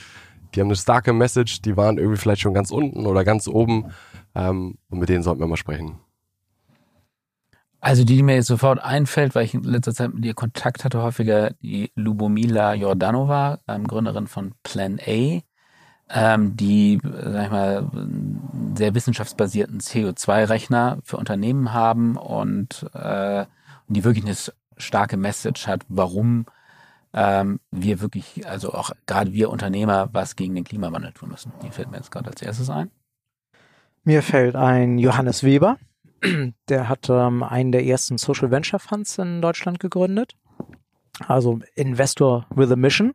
Speaker 1: die haben eine starke Message, die waren irgendwie vielleicht schon ganz unten oder ganz oben ähm, und mit denen sollten wir mal sprechen.
Speaker 3: Also die, die mir jetzt sofort einfällt, weil ich in letzter Zeit mit ihr Kontakt hatte, häufiger die Lubomila Jordanova, ähm, Gründerin von Plan A, ähm, die, sag ich mal, sehr wissenschaftsbasierten CO2-Rechner für Unternehmen haben und, äh, die wirklich eine starke Message hat, warum ähm, wir wirklich, also auch gerade wir Unternehmer, was gegen den Klimawandel tun müssen. Die fällt mir jetzt gerade als erstes ein.
Speaker 2: Mir fällt ein Johannes Weber. Der hat ähm, einen der ersten Social Venture Funds in Deutschland gegründet. Also Investor with a Mission.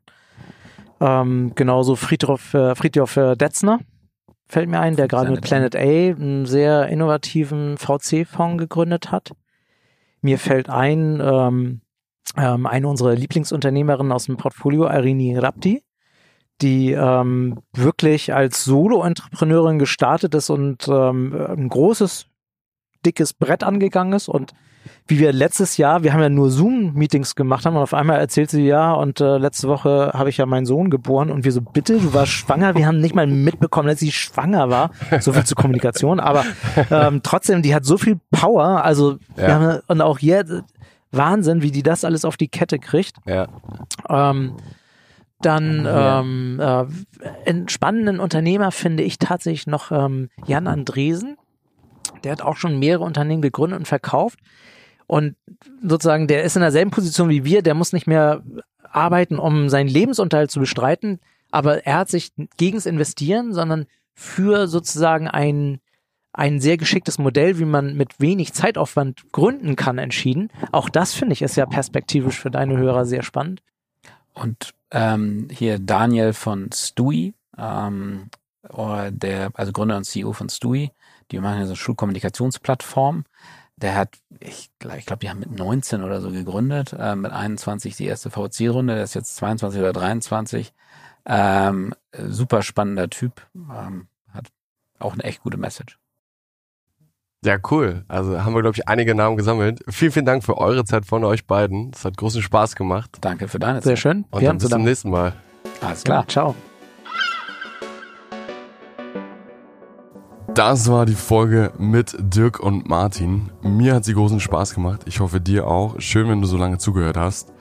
Speaker 2: Ähm, genauso Friedhof, äh, Friedhof äh, Detzner fällt mir ein, der gerade mit Planet A einen sehr innovativen VC-Fonds gegründet hat. Mir fällt ein, ähm, ähm, eine unserer Lieblingsunternehmerinnen aus dem Portfolio, Irini Rapti, die ähm, wirklich als Solo-Entrepreneurin gestartet ist und ähm, ein großes dickes Brett angegangen ist und wie wir letztes Jahr, wir haben ja nur Zoom-Meetings gemacht haben und auf einmal erzählt sie, ja, und äh, letzte Woche habe ich ja meinen Sohn geboren und wir so, bitte, du warst schwanger, wir haben nicht mal mitbekommen, dass sie schwanger war. So viel zur Kommunikation, aber ähm, trotzdem, die hat so viel Power, also
Speaker 4: Ja.
Speaker 2: wir haben, und auch jetzt, Wahnsinn, wie die das alles auf die Kette kriegt.
Speaker 4: Ja.
Speaker 2: Ähm, dann
Speaker 3: Ja.
Speaker 2: ähm, äh, einen spannenden Unternehmer finde ich tatsächlich noch ähm, Jan Andresen. Der hat auch schon mehrere Unternehmen gegründet und verkauft. Und sozusagen, der ist in derselben Position wie wir, der muss nicht mehr arbeiten, um seinen Lebensunterhalt zu bestreiten, aber er hat sich gegens Investieren, sondern für sozusagen ein, ein sehr geschicktes Modell, wie man mit wenig Zeitaufwand gründen kann, entschieden. Auch das finde ich ist ja perspektivisch für deine Hörer sehr spannend.
Speaker 3: Und ähm, hier Daniel von Stui, ähm, der, also Gründer und CEO von Stui, die machen ja so eine Schulkommunikationsplattform. Der hat, ich, ich glaube, die haben mit 19 oder so gegründet, äh, mit 21 die erste VC-Runde, der ist jetzt 22 oder 23. Ähm, äh, super spannender Typ, ähm, hat auch eine echt gute Message.
Speaker 4: Ja, cool. Also haben wir, glaube ich, einige Namen gesammelt. Vielen, vielen Dank für eure Zeit von euch beiden. Es hat großen Spaß gemacht.
Speaker 3: Danke für deine
Speaker 2: Sehr
Speaker 3: Zeit.
Speaker 2: schön.
Speaker 4: Und
Speaker 2: Wir
Speaker 4: dann bis zum nächsten Mal.
Speaker 3: Alles
Speaker 2: Ja,
Speaker 3: klar.
Speaker 2: ciao.
Speaker 4: Das war die Folge mit Dirk und Martin. Mir hat sie großen Spaß gemacht. Ich hoffe dir auch. Schön, wenn du so lange zugehört hast.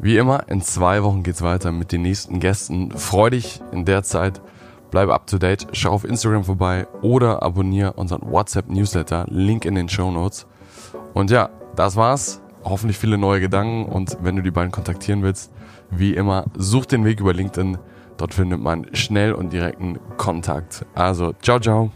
Speaker 4: Wie immer, in zwei Wochen geht's weiter mit den nächsten Gästen. Freu dich in der Zeit. Bleib up to date. Schau auf Instagram vorbei oder abonniere unseren WhatsApp Newsletter. Link in den Show Notes. Und ja, das war's. Hoffentlich viele neue Gedanken. Und wenn du die beiden kontaktieren willst, wie immer, such den Weg über LinkedIn. Dort findet man schnell und direkten Kontakt. Also, ciao, ciao.